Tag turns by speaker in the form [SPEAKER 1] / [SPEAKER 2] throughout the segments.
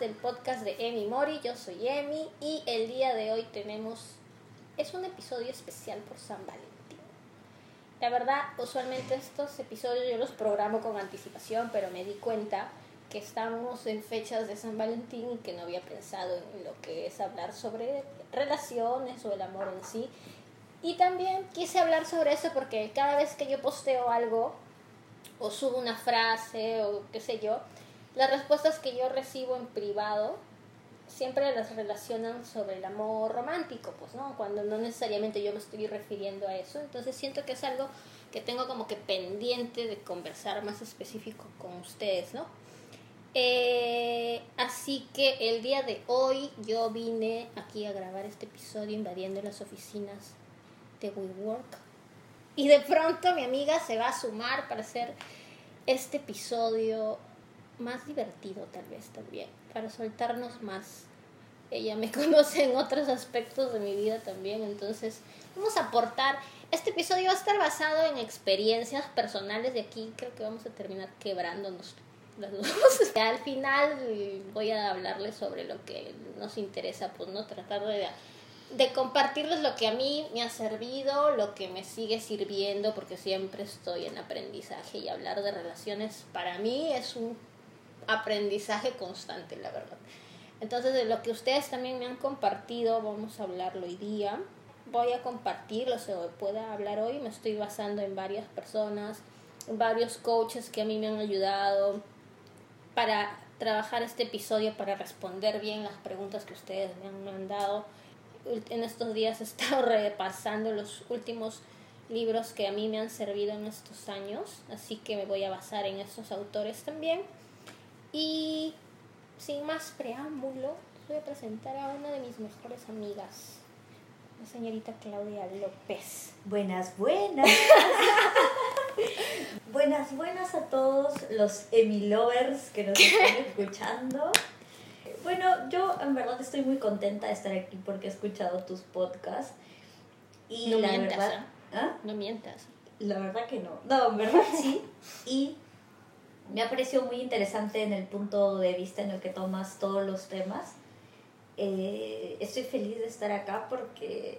[SPEAKER 1] del podcast de Emi Mori. Yo soy Emi y el día de hoy tenemos. Es un episodio especial por San Valentín. La verdad, usualmente estos episodios yo los programo con anticipación, pero me di cuenta que estamos en fechas de San Valentín y que no había pensado en lo que es hablar sobre relaciones o el amor en sí. Y también quise hablar sobre eso porque cada vez que yo posteo algo o subo una frase o qué sé yo, las respuestas que yo recibo en privado siempre las relacionan sobre el amor romántico, pues, ¿no? Cuando no necesariamente yo me estoy refiriendo a eso. Entonces siento que es algo que tengo como que pendiente de conversar más específico con ustedes, ¿no? Eh, así que el día de hoy yo vine aquí a grabar este episodio invadiendo las oficinas de WeWork. Y de pronto mi amiga se va a sumar para hacer este episodio más divertido tal vez también, para soltarnos más. Ella me conoce en otros aspectos de mi vida también, entonces vamos a aportar. Este episodio va a estar basado en experiencias personales de aquí creo que vamos a terminar quebrándonos las dos. Al final voy a hablarles sobre lo que nos interesa, pues no tratar de de compartirles lo que a mí me ha servido, lo que me sigue sirviendo, porque siempre estoy en aprendizaje y hablar de relaciones para mí es un aprendizaje constante, la verdad. Entonces, de lo que ustedes también me han compartido, vamos a hablarlo hoy día. Voy a compartirlo, se pueda hablar hoy. Me estoy basando en varias personas, varios coaches que a mí me han ayudado para trabajar este episodio, para responder bien las preguntas que ustedes me han mandado en estos días he estado repasando los últimos libros que a mí me han servido en estos años, así que me voy a basar en estos autores también. Y sin más preámbulo, voy a presentar a una de mis mejores amigas, la señorita Claudia López.
[SPEAKER 2] Buenas, buenas. buenas, buenas a todos los Emi Lovers que nos están escuchando. Bueno, yo en verdad estoy muy contenta de estar aquí porque he escuchado tus podcasts.
[SPEAKER 1] Y no la mientas, verdad. ¿eh? ¿ah? No mientas.
[SPEAKER 2] La verdad que no. No, en verdad sí. Y me ha parecido muy interesante en el punto de vista en el que tomas todos los temas. Eh, estoy feliz de estar acá porque,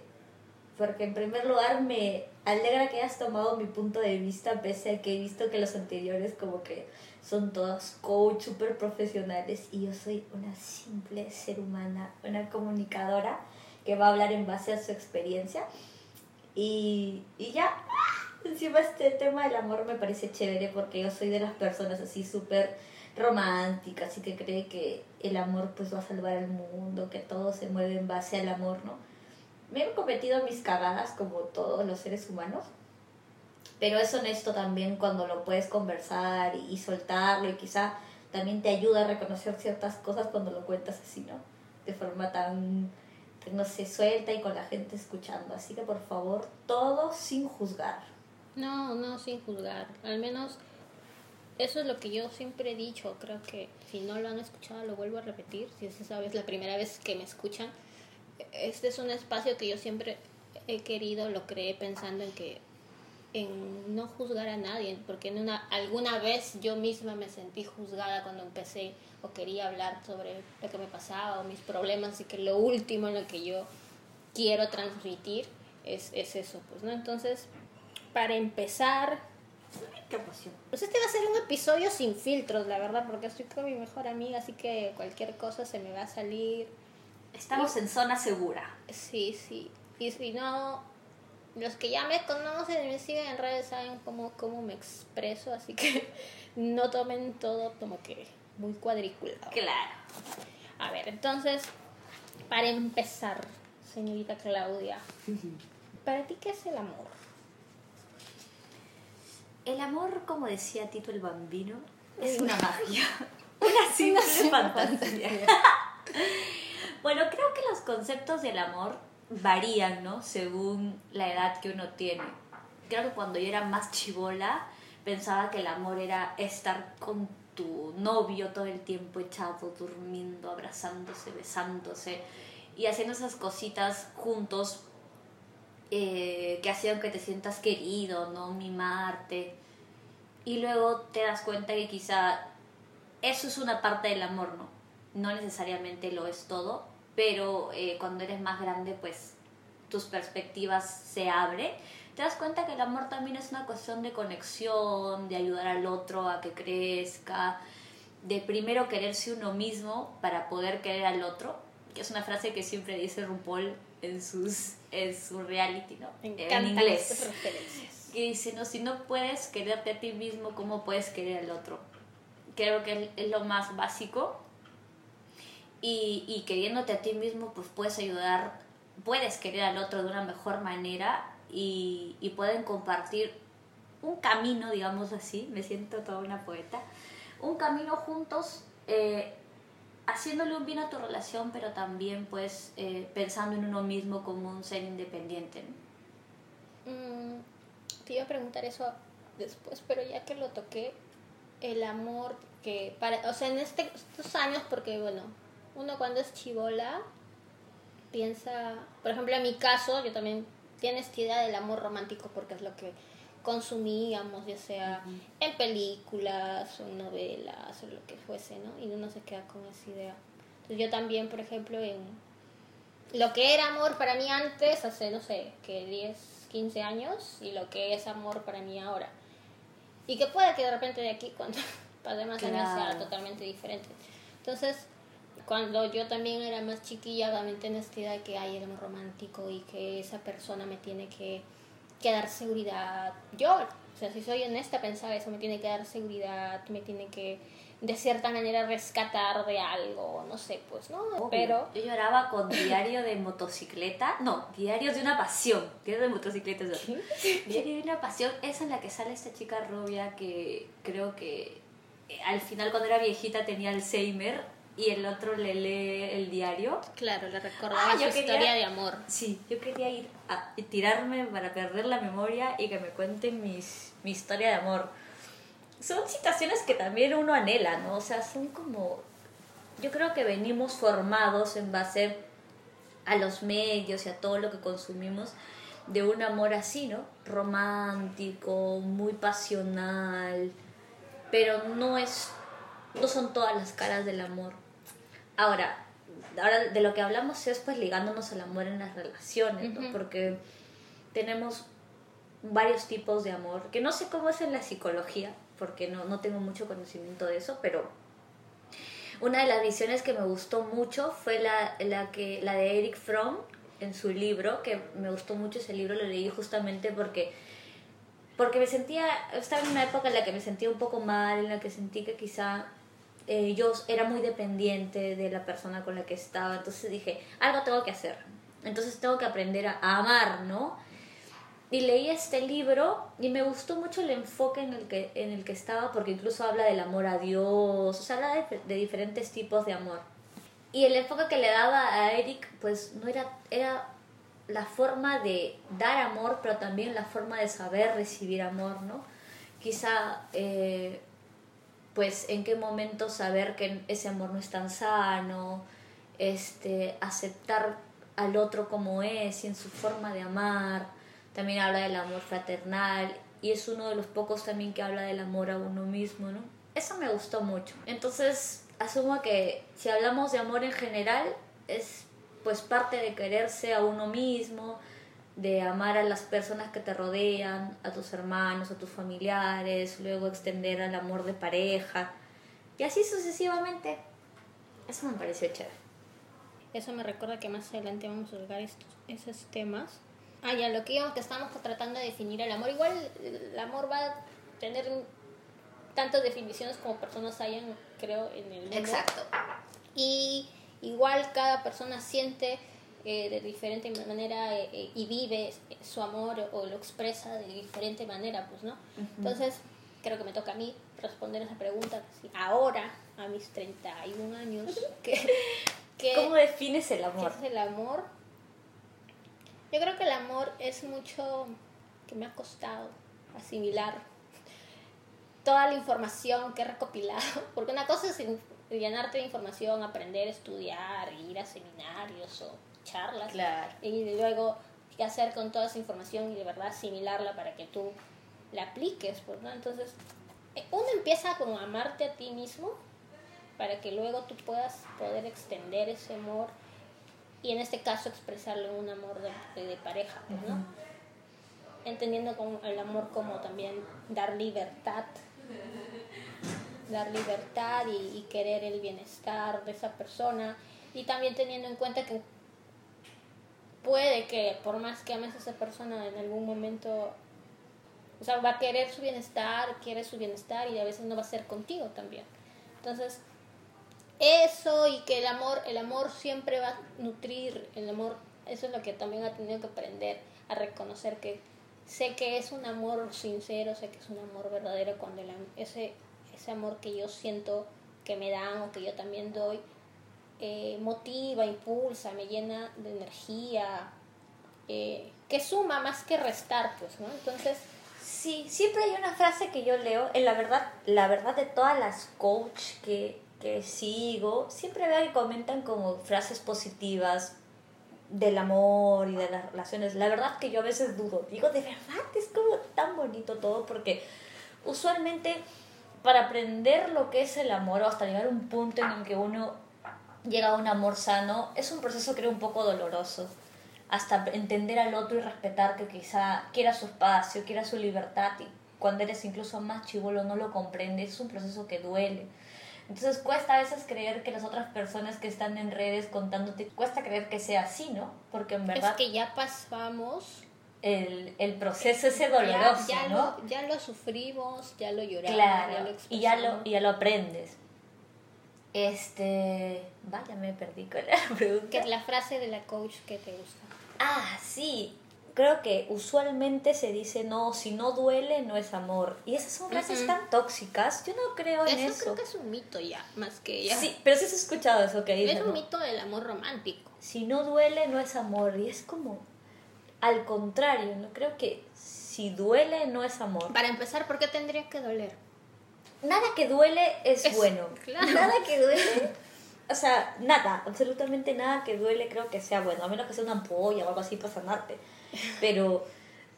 [SPEAKER 2] porque en primer lugar me alegra que hayas tomado mi punto de vista pese a que he visto que los anteriores como que son todos coach súper profesionales y yo soy una simple ser humana, una comunicadora que va a hablar en base a su experiencia. Y, y ya, encima este tema del amor me parece chévere porque yo soy de las personas así súper románticas y que cree que el amor pues va a salvar el mundo, que todo se mueve en base al amor, ¿no? Me he cometido mis cagadas como todos los seres humanos, pero es honesto también cuando lo puedes conversar y, soltarlo y quizá también te ayuda a reconocer ciertas cosas cuando lo cuentas así, ¿no? De forma tan, no sé, suelta y con la gente escuchando. Así que por favor, todo sin juzgar.
[SPEAKER 1] No, no, sin juzgar. Al menos eso es lo que yo siempre he dicho. Creo que si no lo han escuchado, lo vuelvo a repetir. Si es esa vez la primera vez que me escuchan, este es un espacio que yo siempre he querido, lo creé pensando en que en no juzgar a nadie, porque en una, alguna vez yo misma me sentí juzgada cuando empecé o quería hablar sobre lo que me pasaba o mis problemas y que lo último en lo que yo quiero transmitir es, es eso, pues, ¿no? Entonces, para empezar...
[SPEAKER 2] Qué emoción.
[SPEAKER 1] Pues este va a ser un episodio sin filtros, la verdad, porque estoy con mi mejor amiga, así que cualquier cosa se me va a salir.
[SPEAKER 2] Estamos en zona segura.
[SPEAKER 1] Sí, sí. Y si no, los que ya me conocen y me siguen en redes saben cómo, cómo me expreso, así que no tomen todo como que muy cuadriculado.
[SPEAKER 2] Claro.
[SPEAKER 1] A ver, entonces, para empezar, señorita Claudia, ¿para ti qué es el amor?
[SPEAKER 2] El amor, como decía Tito el Bambino, es una magia. Una simple fantasía. bueno, creo que los conceptos del amor varían, ¿no? Según la edad que uno tiene. Creo que cuando yo era más chivola, pensaba que el amor era estar con tu novio todo el tiempo echado, durmiendo, abrazándose, besándose y haciendo esas cositas juntos eh, que hacían que te sientas querido, ¿no? Mimarte. Y luego te das cuenta que quizá eso es una parte del amor, ¿no? no necesariamente lo es todo, pero eh, cuando eres más grande, pues tus perspectivas se abren. Te das cuenta que el amor también es una cuestión de conexión, de ayudar al otro a que crezca, de primero quererse uno mismo para poder querer al otro, que es una frase que siempre dice RuPaul en, sus, en su reality, ¿no?
[SPEAKER 1] en inglés.
[SPEAKER 2] Que dice, no, si no puedes quererte a ti mismo, ¿cómo puedes querer al otro? Creo que es lo más básico y, y queriéndote a ti mismo, pues puedes ayudar, puedes querer al otro de una mejor manera y, y pueden compartir un camino, digamos así, me siento toda una poeta, un camino juntos, eh, haciéndole un bien a tu relación, pero también pues eh, pensando en uno mismo como un ser independiente.
[SPEAKER 1] Mm, te iba a preguntar eso después, pero ya que lo toqué, el amor que para, o sea, en este, estos años, porque bueno, uno cuando es chivola piensa, por ejemplo, en mi caso, yo también tiene esta idea del amor romántico porque es lo que consumíamos, ya sea en películas o en novelas o lo que fuese, ¿no? Y uno se queda con esa idea. Entonces yo también, por ejemplo, en lo que era amor para mí antes, hace, no sé, que 10, 15 años, y lo que es amor para mí ahora. Y que puede que de repente de aquí, cuando pase más años, sea totalmente diferente. Entonces, cuando yo también era más chiquilla, también tenía esta idea de que hay algo romántico y que esa persona me tiene que, que, dar seguridad. Yo, o sea, si soy honesta, pensaba eso, me tiene que dar seguridad, me tiene que de cierta manera rescatar de algo, no sé, pues, ¿no? Pero...
[SPEAKER 2] Yo lloraba con diario de motocicleta, no, diario de una pasión, diario de motocicleta, diario de una pasión, esa en la que sale esta chica rubia que creo que eh, al final cuando era viejita tenía Alzheimer y el otro le lee el diario.
[SPEAKER 1] Claro, le recordaba ah, su historia de amor.
[SPEAKER 2] Sí, yo quería ir a tirarme para perder la memoria y que me cuenten mis, mi historia de amor. Son situaciones que también uno anhela, ¿no? O sea, son como... Yo creo que venimos formados en base a los medios y a todo lo que consumimos de un amor así, ¿no? Romántico, muy pasional, pero no es no son todas las caras del amor. Ahora, ahora de lo que hablamos es pues ligándonos al amor en las relaciones, ¿no? Porque tenemos varios tipos de amor, que no sé cómo es en la psicología, porque no, no tengo mucho conocimiento de eso, pero una de las visiones que me gustó mucho fue la, la, que, la de Eric Fromm en su libro, que me gustó mucho ese libro, lo leí justamente porque porque me sentía, estaba en una época en la que me sentía un poco mal, en la que sentí que quizá eh, yo era muy dependiente de la persona con la que estaba, entonces dije, algo tengo que hacer, entonces tengo que aprender a, amar, ¿no? Y leí este libro y me gustó mucho el enfoque en el que, en el que estaba, porque incluso habla del amor a Dios, o sea, habla de, de diferentes tipos de amor. Y el enfoque que le daba a Eric, pues no era, era la forma de dar amor, pero también la forma de saber recibir amor, ¿no? Quizá eh, pues en qué momento saber que ese amor no es tan sano, este, aceptar al otro como es y en su forma de amar. También habla del amor fraternal y es uno de los pocos también que habla del amor a uno mismo, ¿no? Eso me gustó mucho. Entonces, asumo que si hablamos de amor en general, es pues parte de quererse a uno mismo, de amar a las personas que te rodean, a tus hermanos, a tus familiares, luego extender al amor de pareja y así sucesivamente. Eso me pareció chévere.
[SPEAKER 1] Eso me recuerda que más adelante vamos a tocar esos temas. Ah, ya, lo que íbamos que estamos tratando de definir el amor. Igual el amor va a tener tantas definiciones como personas hayan, creo, en el mundo.
[SPEAKER 2] Exacto.
[SPEAKER 1] Y igual cada persona siente eh, de diferente manera eh, eh, y vive su amor o lo expresa de diferente manera, pues, ¿no? Entonces, creo que me toca a mí responder esa pregunta ahora, a mis 31 años, que,
[SPEAKER 2] ¿cómo defines el amor?
[SPEAKER 1] ¿Qué es el amor? Yo creo que el amor es mucho que me ha costado asimilar toda la información que he recopilado, porque una cosa es llenarte de información, aprender, estudiar, ir a seminarios o charlas y luego qué hacer con toda esa información y de verdad asimilarla para que tú la apliques, pues, ¿no? Entonces, eh, uno empieza con amarte a ti mismo para que luego tú puedas poder extender ese amor y en este caso expresarlo en un amor de, de pareja, pues, ¿no? Entendiendo con el amor como también dar libertad, dar libertad y querer el bienestar de esa persona y también teniendo en cuenta que puede que por más que ames a esa persona en algún momento o sea, va a querer su bienestar, quiere su bienestar y a veces no va a ser contigo también. Entonces, eso y que el amor, el amor siempre va a nutrir, el amor, eso es lo que también ha tenido que aprender a reconocer que sé que es un amor sincero, sé que es un amor verdadero cuando el, ese, ese amor que yo siento que me dan o que yo también doy, eh, motiva, impulsa, me llena de energía, eh, que suma más que restar, pues, ¿no? Entonces,
[SPEAKER 2] Sí, siempre hay una frase que yo leo, en la verdad, la verdad de todas las coach que, que sigo, siempre veo que comentan como frases positivas del amor y de las relaciones. La verdad que yo a veces dudo, digo, de verdad es como tan bonito todo porque usualmente para aprender lo que es el amor o hasta llegar a un punto en el que uno llega a un amor sano, es un proceso creo un poco doloroso hasta entender al otro y respetar que quizá quiera su espacio, quiera su libertad y cuando eres incluso más chivolo no lo comprendes, es un proceso que duele. Entonces cuesta a veces creer que las otras personas que están en redes contándote, cuesta creer que sea así, ¿no? Porque en verdad...
[SPEAKER 1] Es que ya pasamos...
[SPEAKER 2] El, el proceso ese doloroso,
[SPEAKER 1] ya,
[SPEAKER 2] ¿no?
[SPEAKER 1] Lo, ya lo sufrimos, ya lo lloramos,
[SPEAKER 2] claro,
[SPEAKER 1] ya lo
[SPEAKER 2] y ya lo, y ya lo aprendes. Este... Vaya, me perdí con la pregunta.
[SPEAKER 1] ¿Qué es la frase de la coach que te gusta?
[SPEAKER 2] Ah, sí. Creo que usualmente se dice, no, si no duele, no es amor. Y esas son frases tan tóxicas. Yo no creo en eso.
[SPEAKER 1] Eso creo que es un mito ya, más que ya.
[SPEAKER 2] Sí, pero sí has escuchado eso que dice.
[SPEAKER 1] Es un mito del amor romántico.
[SPEAKER 2] Si no duele, no es amor. Y es como, al contrario, no creo que si duele, no es amor.
[SPEAKER 1] Para empezar, ¿por qué tendría que doler?
[SPEAKER 2] Nada que duele es, es bueno.
[SPEAKER 1] Claro.
[SPEAKER 2] Nada que duele o sea, nada, absolutamente nada que duele creo que sea bueno, a menos que sea una ampolla o algo así para sanarte. Pero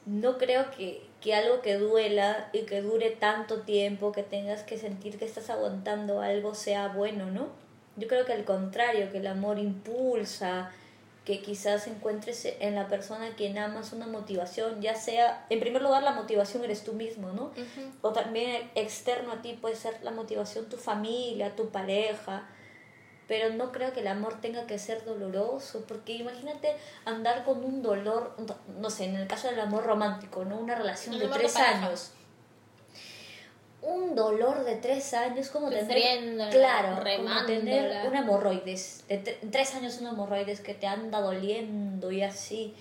[SPEAKER 2] no creo que, que algo que duela y que dure tanto tiempo, que tengas que sentir que estás aguantando algo sea bueno, ¿no? Yo creo que al contrario, que el amor impulsa, que quizás encuentres en la persona a quien amas una motivación, ya sea, en primer lugar, la motivación eres tú mismo, ¿no? O también externo a ti puede ser la motivación tu familia, tu pareja, pero no creo que el amor tenga que ser doloroso, porque imagínate andar con un dolor, no sé, en el caso del amor romántico, ¿no? Una relación de tres años. Un dolor de tres años, como tener, claro, como tener una hemorroides, de tres años una hemorroides que te anda doliendo y así.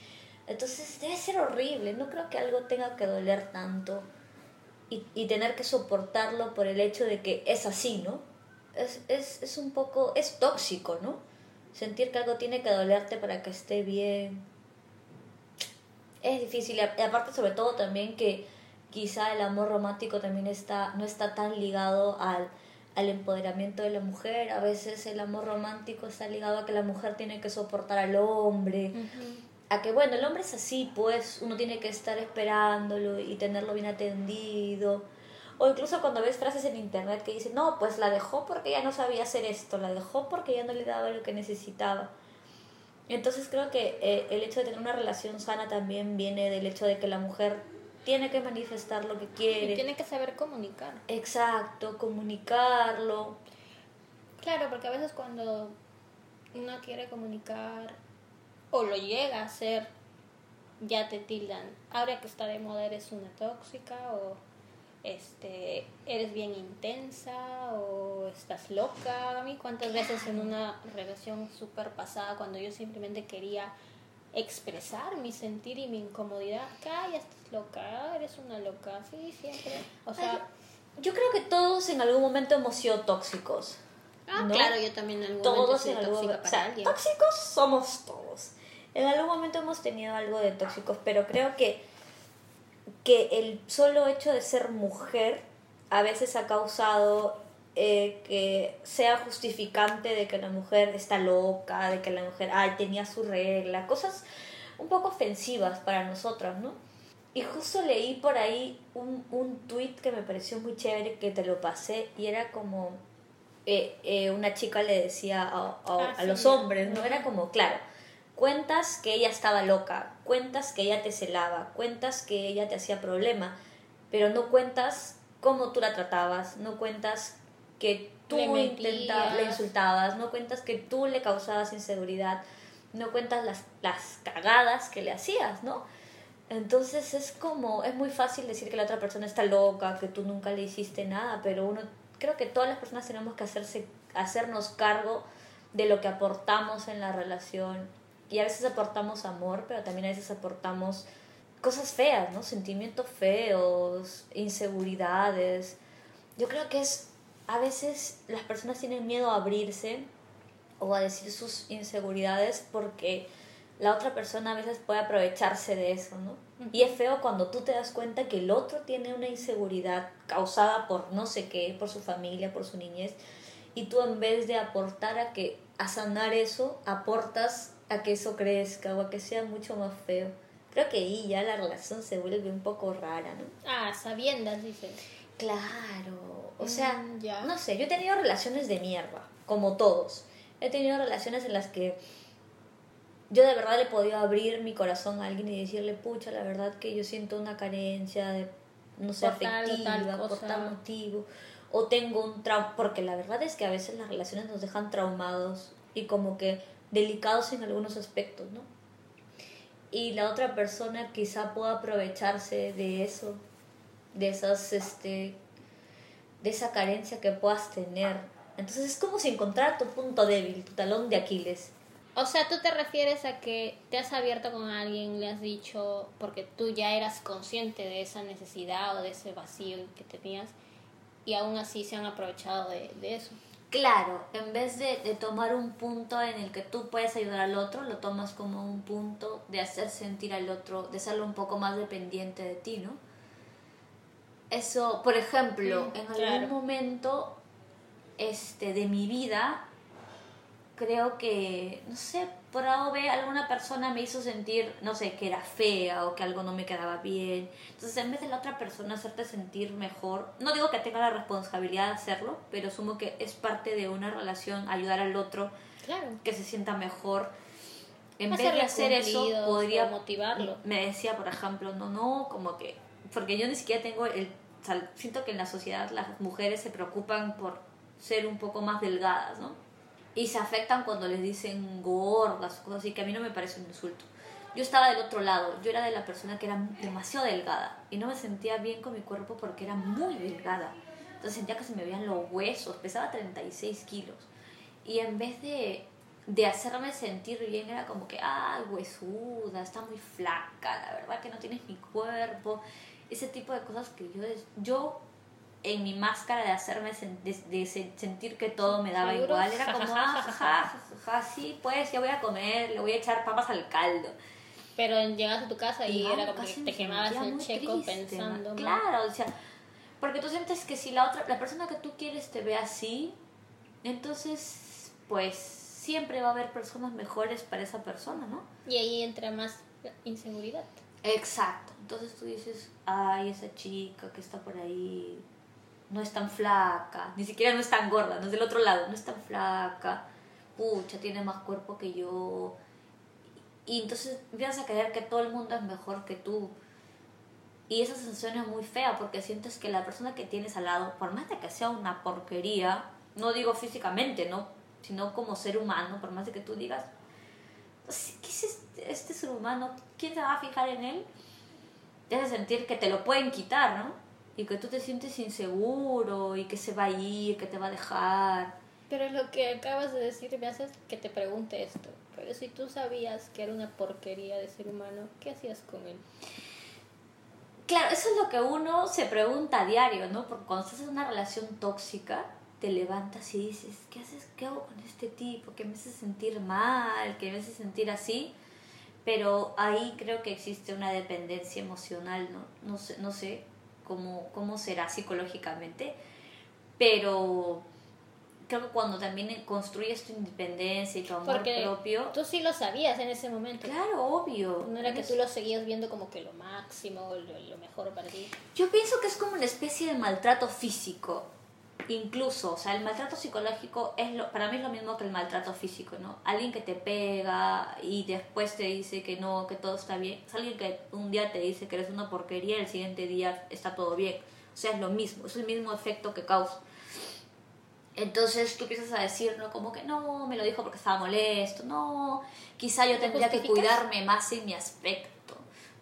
[SPEAKER 2] Entonces debe ser horrible, no creo que algo tenga que doler tanto y, y tener que soportarlo por el hecho de que es así, ¿no? Es, es, es un poco, es tóxico, ¿no? Sentir que algo tiene que dolerte para que esté bien. Es difícil, y aparte sobre todo también que quizá el amor romántico también está, no está tan ligado al, al empoderamiento de la mujer. A veces el amor romántico está ligado a que la mujer tiene que soportar al hombre. A que, bueno, el hombre es así, pues uno tiene que estar esperándolo y tenerlo bien atendido o incluso cuando ves frases en internet que dicen, no, pues la dejó porque ya no sabía hacer esto, la dejó porque ya no le daba lo que necesitaba. Entonces creo que eh, el hecho de tener una relación sana también viene del hecho de que la mujer tiene que manifestar lo que quiere.
[SPEAKER 1] Y tiene que saber comunicar.
[SPEAKER 2] Exacto, comunicarlo.
[SPEAKER 1] Claro, porque a veces cuando uno quiere comunicar o lo llega a hacer, ya te tildan. Ahora que está de moda eres una tóxica o este, eres bien intensa o estás loca. A mí cuántas veces en una relación súper pasada, cuando yo simplemente quería expresar mi sentir y mi incomodidad, ya estás loca, eres una loca, sí, siempre. O sea,
[SPEAKER 2] yo creo que todos en algún momento hemos sido tóxicos.
[SPEAKER 1] Ah, claro, yo también en algún todos momento en tóxica para
[SPEAKER 2] Tóxicos somos todos. En algún momento hemos tenido algo de tóxicos, pero creo que que el solo hecho de ser mujer a veces ha causado eh, que sea justificante de que la mujer está loca, de que la mujer ay, tenía su regla, cosas un poco ofensivas para nosotras, ¿no? Y justo leí por ahí un, un tweet que me pareció muy chévere, que te lo pasé, y era como, eh, eh, una chica le decía a, a-
[SPEAKER 1] Ah,
[SPEAKER 2] a
[SPEAKER 1] sí.
[SPEAKER 2] los hombres, ¿no? Era como, claro, cuentas que ella estaba loca, cuentas que ella te celaba, cuentas que ella te hacía problema, pero no cuentas cómo tú la tratabas, no cuentas que tú
[SPEAKER 1] Le
[SPEAKER 2] intentabas, le insultabas, no cuentas que tú le causabas inseguridad, no cuentas las, las cagadas que le hacías, ¿no? Entonces es como, es muy fácil decir que la otra persona está loca, que tú nunca le hiciste nada, pero uno, creo que todas las personas tenemos que hacerse, hacernos cargo de lo que aportamos en la relación. Y a veces aportamos amor, pero también a veces aportamos cosas feas, ¿no? Sentimientos feos, inseguridades. Yo creo que es, a veces las personas tienen miedo a abrirse o a decir sus inseguridades porque la otra persona a veces puede aprovecharse de eso, ¿no? Y es feo cuando tú te das cuenta que el otro tiene una inseguridad causada por no sé qué, por su familia, por su niñez, y tú en vez de aportar a que a sanar eso, aportas a que eso crezca o a que sea mucho más feo. Creo que ahí ya la relación se vuelve un poco rara, ¿no?
[SPEAKER 1] Ah, sabiendas, dices.
[SPEAKER 2] Claro, o sea,
[SPEAKER 1] Mm, ya.
[SPEAKER 2] no sé, yo he tenido relaciones de mierda, como todos. He tenido relaciones en las que yo de verdad le he podido abrir mi corazón a alguien y decirle, pucha, la verdad que yo siento una carencia de, no sé,
[SPEAKER 1] Por
[SPEAKER 2] afectiva,
[SPEAKER 1] tal
[SPEAKER 2] por tal motivo. O tengo un trauma, porque la verdad es que a veces las relaciones nos dejan traumados y como que delicados en algunos aspectos, ¿no? Y la otra persona quizá pueda aprovecharse de eso, de esas, este, de esa carencia que puedas tener. Entonces es como si encontrara tu punto débil, tu talón de Aquiles.
[SPEAKER 1] O sea, tú te refieres a que te has abierto con alguien, le has dicho, porque tú ya eras consciente de esa necesidad o de ese vacío que tenías, y aún así se han aprovechado de, de eso.
[SPEAKER 2] Claro, en vez de, de tomar un punto en el que tú puedes ayudar al otro, lo tomas como un punto de hacer sentir al otro, de hacerlo un poco más dependiente de ti, ¿no? Eso, por ejemplo,
[SPEAKER 1] Mm,
[SPEAKER 2] en algún
[SPEAKER 1] claro.
[SPEAKER 2] momento este, de mi vida, creo que, no sé, por A o B, alguna persona me hizo sentir, no sé, que era fea o que algo no me quedaba bien. Entonces, en vez de la otra persona hacerte sentir mejor, no digo que tenga la responsabilidad de hacerlo, pero asumo que es parte de una relación ayudar al otro
[SPEAKER 1] Claro.
[SPEAKER 2] que se sienta mejor. En vez de hacer eso, podría
[SPEAKER 1] motivarlo.
[SPEAKER 2] Me decía, por ejemplo, no, no, como que, porque yo ni siquiera tengo el, siento que en la sociedad las mujeres se preocupan por ser un poco más delgadas, ¿no? Y se afectan cuando les dicen gordas o cosas así, que a mí no me parece un insulto. Yo estaba del otro lado, yo era de la persona que era demasiado delgada y no me sentía bien con mi cuerpo porque era muy delgada. Entonces sentía que se me veían los huesos, pesaba 36 kilos. Y en vez de, de hacerme sentir bien, era como que, ay, huesuda, está muy flaca, la verdad que no tienes mi cuerpo. Ese tipo de cosas que yo, yo en mi máscara de hacerme sen- de, de se- sentir que todo me daba
[SPEAKER 1] Seguro,
[SPEAKER 2] igual, era como, ah, jajaja, jajaja, sí, pues ya voy a comer, le voy a echar papas al caldo.
[SPEAKER 1] Pero llegas a tu casa y era como que te quemabas el checo
[SPEAKER 2] triste,
[SPEAKER 1] pensando.
[SPEAKER 2] Claro, o sea, porque tú sientes que si la otra, la persona que tú quieres te ve así, entonces, pues siempre va a haber personas mejores para esa persona, ¿no?
[SPEAKER 1] Y ahí entra más inseguridad.
[SPEAKER 2] Exacto. Entonces tú dices, ay, esa chica que está por ahí no es tan flaca, ni siquiera no es tan gorda, no es del otro lado, no es tan flaca, pucha, tiene más cuerpo que yo. Y entonces empiezas a creer que todo el mundo es mejor que tú. Y esa sensación es muy fea porque sientes que la persona que tienes al lado, por más de que sea una porquería, no digo físicamente, ¿no? sino como ser humano, por más de que tú digas, ¿qué es este, este ser humano? ¿Quién se va a fijar en él? Te hace sentir que te lo pueden quitar, ¿no? Y que tú te sientes inseguro y que se va a ir, que te va a dejar.
[SPEAKER 1] Pero lo que acabas de decir me hace que te pregunte esto. Pero si tú sabías que era una porquería de ser humano, ¿qué hacías con él?
[SPEAKER 2] Claro, eso es lo que uno se pregunta a diario, ¿no? Porque cuando estás en una relación tóxica, te levantas y dices, ¿qué haces? ¿Qué hago con este tipo? Que me hace sentir mal, que me hace sentir así. Pero ahí creo que existe una dependencia emocional, ¿no? No sé, no sé cómo, cómo será psicológicamente, pero creo que cuando también construyes tu independencia y tu amor
[SPEAKER 1] Porque
[SPEAKER 2] propio,
[SPEAKER 1] tú sí lo sabías en ese momento.
[SPEAKER 2] claro, obvio.
[SPEAKER 1] No era que tú lo seguías viendo como que lo máximo, lo, lo mejor para ti.
[SPEAKER 2] Yo pienso que es como una especie de maltrato físico. Incluso, o sea, el maltrato psicológico es lo, para mí es lo mismo que el maltrato físico, ¿no? Alguien que te pega y después te dice que no, que todo está bien. Es alguien que un día te dice que eres una porquería y el siguiente día está todo bien. O sea, es lo mismo, es el mismo efecto que causa. Entonces tú empiezas a decir, ¿no? Como que no, me lo dijo porque estaba molesto, no, quizá yo tendría que cuidarme más en mi aspecto.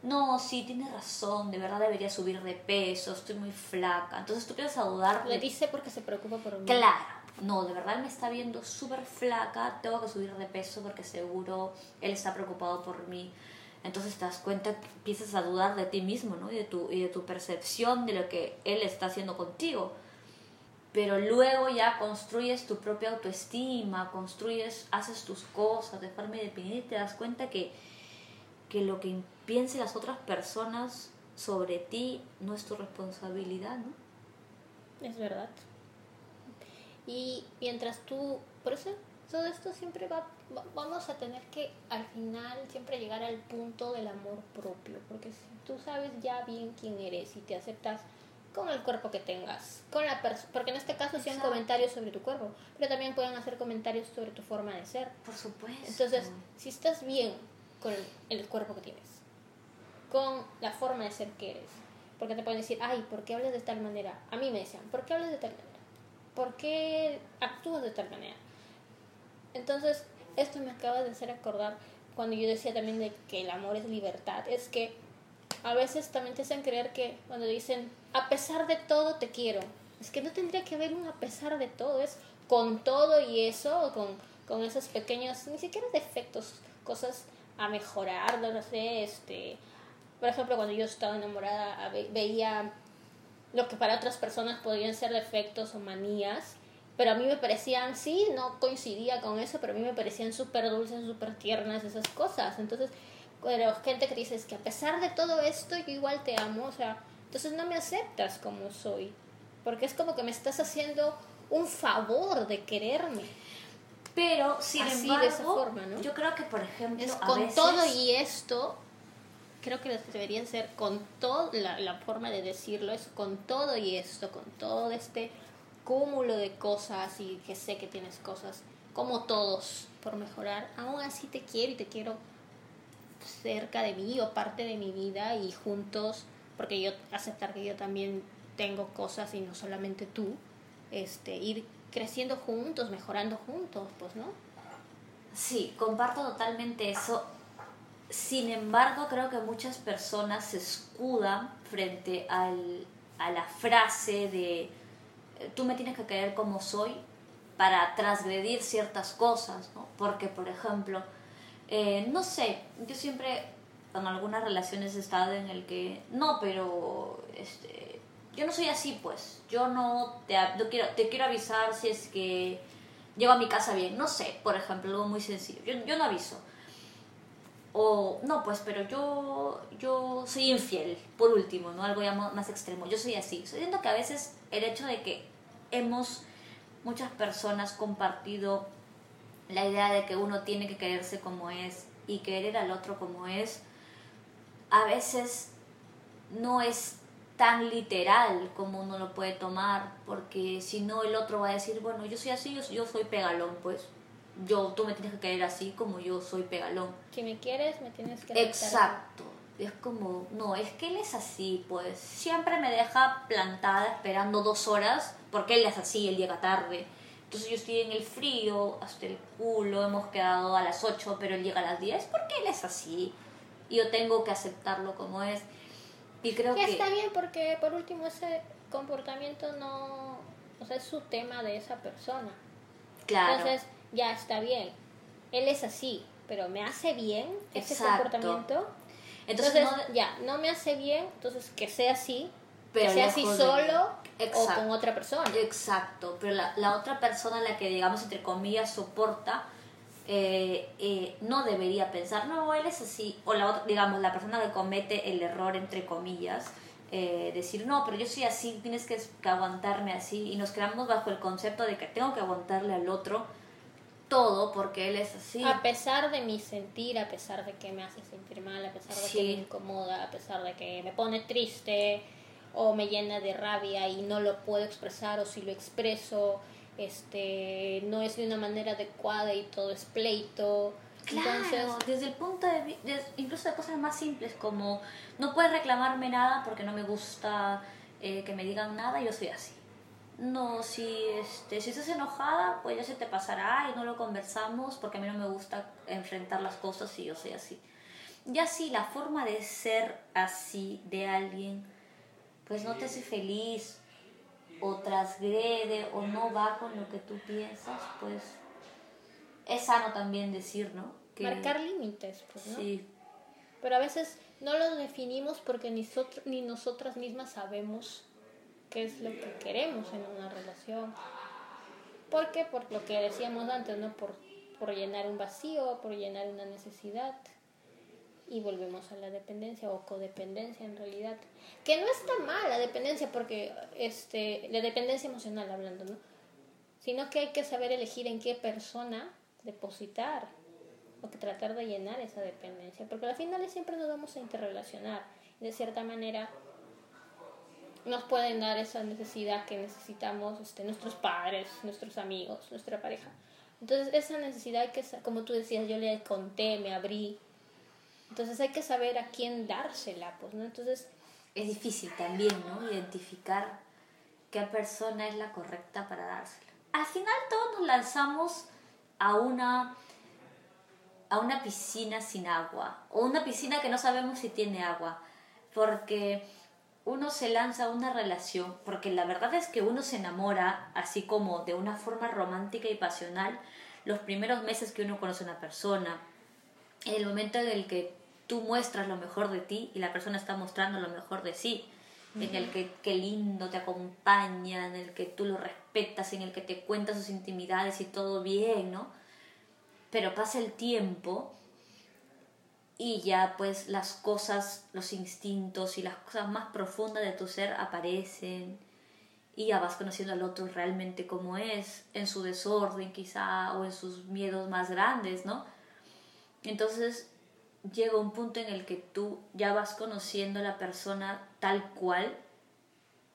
[SPEAKER 2] No, sí, tienes razón, de verdad debería subir de peso, estoy muy flaca. Entonces tú empiezas a dudar.
[SPEAKER 1] Le dice porque se preocupa por mí.
[SPEAKER 2] Claro, no, de verdad me está viendo súper flaca, tengo que subir de peso porque seguro él está preocupado por mí. Entonces te das cuenta, empiezas a dudar de ti mismo, ¿no? Y de tu, y de tu percepción de lo que él está haciendo contigo pero luego ya construyes tu propia autoestima, construyes, haces tus cosas de forma independiente y te das cuenta que, que lo que piensen las otras personas sobre ti no es tu responsabilidad, ¿no?
[SPEAKER 1] Es verdad. Y mientras tú, por eso todo esto siempre va, vamos a tener que al final siempre llegar al punto del amor propio, porque si tú sabes ya bien quién eres y te aceptas con el cuerpo que tengas, con la porque en este caso hacían comentarios sobre tu cuerpo, pero también pueden hacer comentarios sobre tu forma de ser.
[SPEAKER 2] Por supuesto.
[SPEAKER 1] Entonces, si estás bien con el, cuerpo que tienes, con la forma de ser que eres, porque te pueden decir, ay, ¿por qué hablas de tal manera? A mí me decían, ¿por qué hablas de tal manera? ¿Por qué actúas de tal manera? Entonces, esto me acaba de hacer acordar cuando yo decía también de que el amor es libertad, es que a veces también te hacen creer que cuando dicen, a pesar de todo te quiero, es que no tendría que haber un a pesar de todo, es con todo y eso, con, con esos pequeños, ni siquiera defectos, cosas a mejorar, no sé, este, por ejemplo, cuando yo estaba enamorada veía lo que para otras personas podrían ser defectos o manías, pero a mí me parecían, sí, no coincidía con eso, pero a mí me parecían súper dulces, súper tiernas esas cosas. Entonces, pero gente que dice es que a pesar de todo esto yo igual te amo, o sea, entonces no me aceptas como soy, porque es como que me estás haciendo un favor de quererme.
[SPEAKER 2] Pero, sin embargo, de esa forma, ¿no? yo creo que, por ejemplo,
[SPEAKER 1] con todo y esto, creo que debería ser con todo, la, la forma de decirlo es con todo y esto, con todo este cúmulo de cosas y que sé que tienes cosas como todos por mejorar, aún así te quiero y te quiero cerca de mí o parte de mi vida y juntos, porque yo aceptar que yo también tengo cosas y no solamente tú, este, ir creciendo juntos, mejorando juntos, pues, ¿no?
[SPEAKER 2] Sí, comparto totalmente eso. Sin embargo, creo que muchas personas se escudan frente al, a la frase de eh, tú me tienes que querer como soy para transgredir ciertas cosas, ¿no? Porque, por ejemplo, eh, no sé, yo siempre en algunas relaciones he estado en el que, no, pero este, yo no soy así, pues. Yo no te, quiero, te quiero avisar si es que llego a mi casa bien. No sé, por ejemplo, algo muy sencillo. Yo, yo no aviso. O, no, pues, pero yo, yo soy infiel, por último, ¿no? Algo ya más extremo. Yo soy así. Siento que a veces el hecho de que hemos, muchas personas, compartido la idea de que uno tiene que quererse como es y querer al otro como es, a veces no es tan literal como uno lo puede tomar, porque si no el otro va a decir, bueno, yo soy así, yo, soy pegalón, pues yo, tú me tienes que querer así como yo soy pegalón.
[SPEAKER 1] Si me quieres, me tienes que
[SPEAKER 2] Exacto. Es como, no, es que él es así, pues siempre me deja plantada esperando dos horas, porque él es así, él llega tarde entonces yo estoy en el frío, hasta el culo, hemos quedado a las 8, pero él llega a las 10 porque él es así. Y yo tengo que aceptarlo como es. Y creo que...
[SPEAKER 1] está bien porque por último ese comportamiento no... O sea, es su tema de esa persona. Claro. Entonces ya está bien. Él es así, pero me hace bien ese comportamiento. Entonces, ya, no me hace bien, entonces que sea así, pero que sea así solo o con otra persona.
[SPEAKER 2] Exacto, pero la, la, otra persona, la que digamos entre comillas soporta, eh, eh, no debería pensar, no, él es así, o la otra, digamos, la persona que comete el error entre comillas, eh, decir, no, pero yo soy así, tienes que, que, aguantarme así, y nos quedamos bajo el concepto de que tengo que aguantarle al otro todo porque él es así.
[SPEAKER 1] A pesar de mi sentir, a pesar de que me hace sentir mal, a pesar de que me incomoda, a pesar de que me pone triste, o me llena de rabia y no lo puedo expresar o si lo expreso este no es de una manera adecuada y todo es pleito.
[SPEAKER 2] Claro, desde el punto de vista, incluso de cosas más simples como no puedes reclamarme nada porque no me gusta eh, que me digan nada, yo soy así. No, si, este, si estás enojada, pues ya se te pasará y no lo conversamos porque a mí no me gusta enfrentar las cosas y yo soy así. Ya si la forma de ser así de alguien, pues no te hace feliz o transgrede o no va con lo que tú piensas, pues es sano también decir, ¿no?
[SPEAKER 1] Marcar límites, pues, ¿no?
[SPEAKER 2] Sí.
[SPEAKER 1] Pero a veces no los definimos porque ni, ni nosotras mismas sabemos qué es lo que queremos en una relación. ¿Por qué? Por lo que decíamos antes, ¿no? Por, por llenar un vacío, por llenar una necesidad. Y volvemos a la dependencia o codependencia en realidad. Que no está mal la dependencia, porque este, la dependencia emocional hablando, ¿no? Sino que hay que saber elegir en qué persona depositar o que tratar de llenar esa dependencia, porque al final siempre nos vamos a interrelacionar. De cierta manera, nos pueden dar esa necesidad que necesitamos este, nuestros padres, nuestros amigos, nuestra pareja. Entonces, esa necesidad que, como tú decías, yo le conté, me abrí. Entonces, hay que saber a quién dársela, pues, ¿no? Entonces...
[SPEAKER 2] Es difícil también, ¿no? Identificar qué persona es la correcta para dársela. Al final, todos nos lanzamos a una a una piscina sin agua o una piscina que no sabemos si tiene agua porque uno se lanza a una relación, porque la verdad es que uno se enamora así como de una forma romántica y pasional los primeros meses que uno conoce a una persona, en el momento en el que tú muestras lo mejor de ti y la persona está mostrando lo mejor de sí, en el que qué lindo te acompaña, en el que tú lo respetas, en el que te cuenta sus intimidades y todo bien, ¿no? Pero pasa el tiempo y ya pues las cosas, los instintos y las cosas más profundas de tu ser aparecen y ya vas conociendo al otro realmente como es, en su desorden quizá o en sus miedos más grandes, ¿no? Entonces llega un punto en el que tú ya vas conociendo a la persona tal cual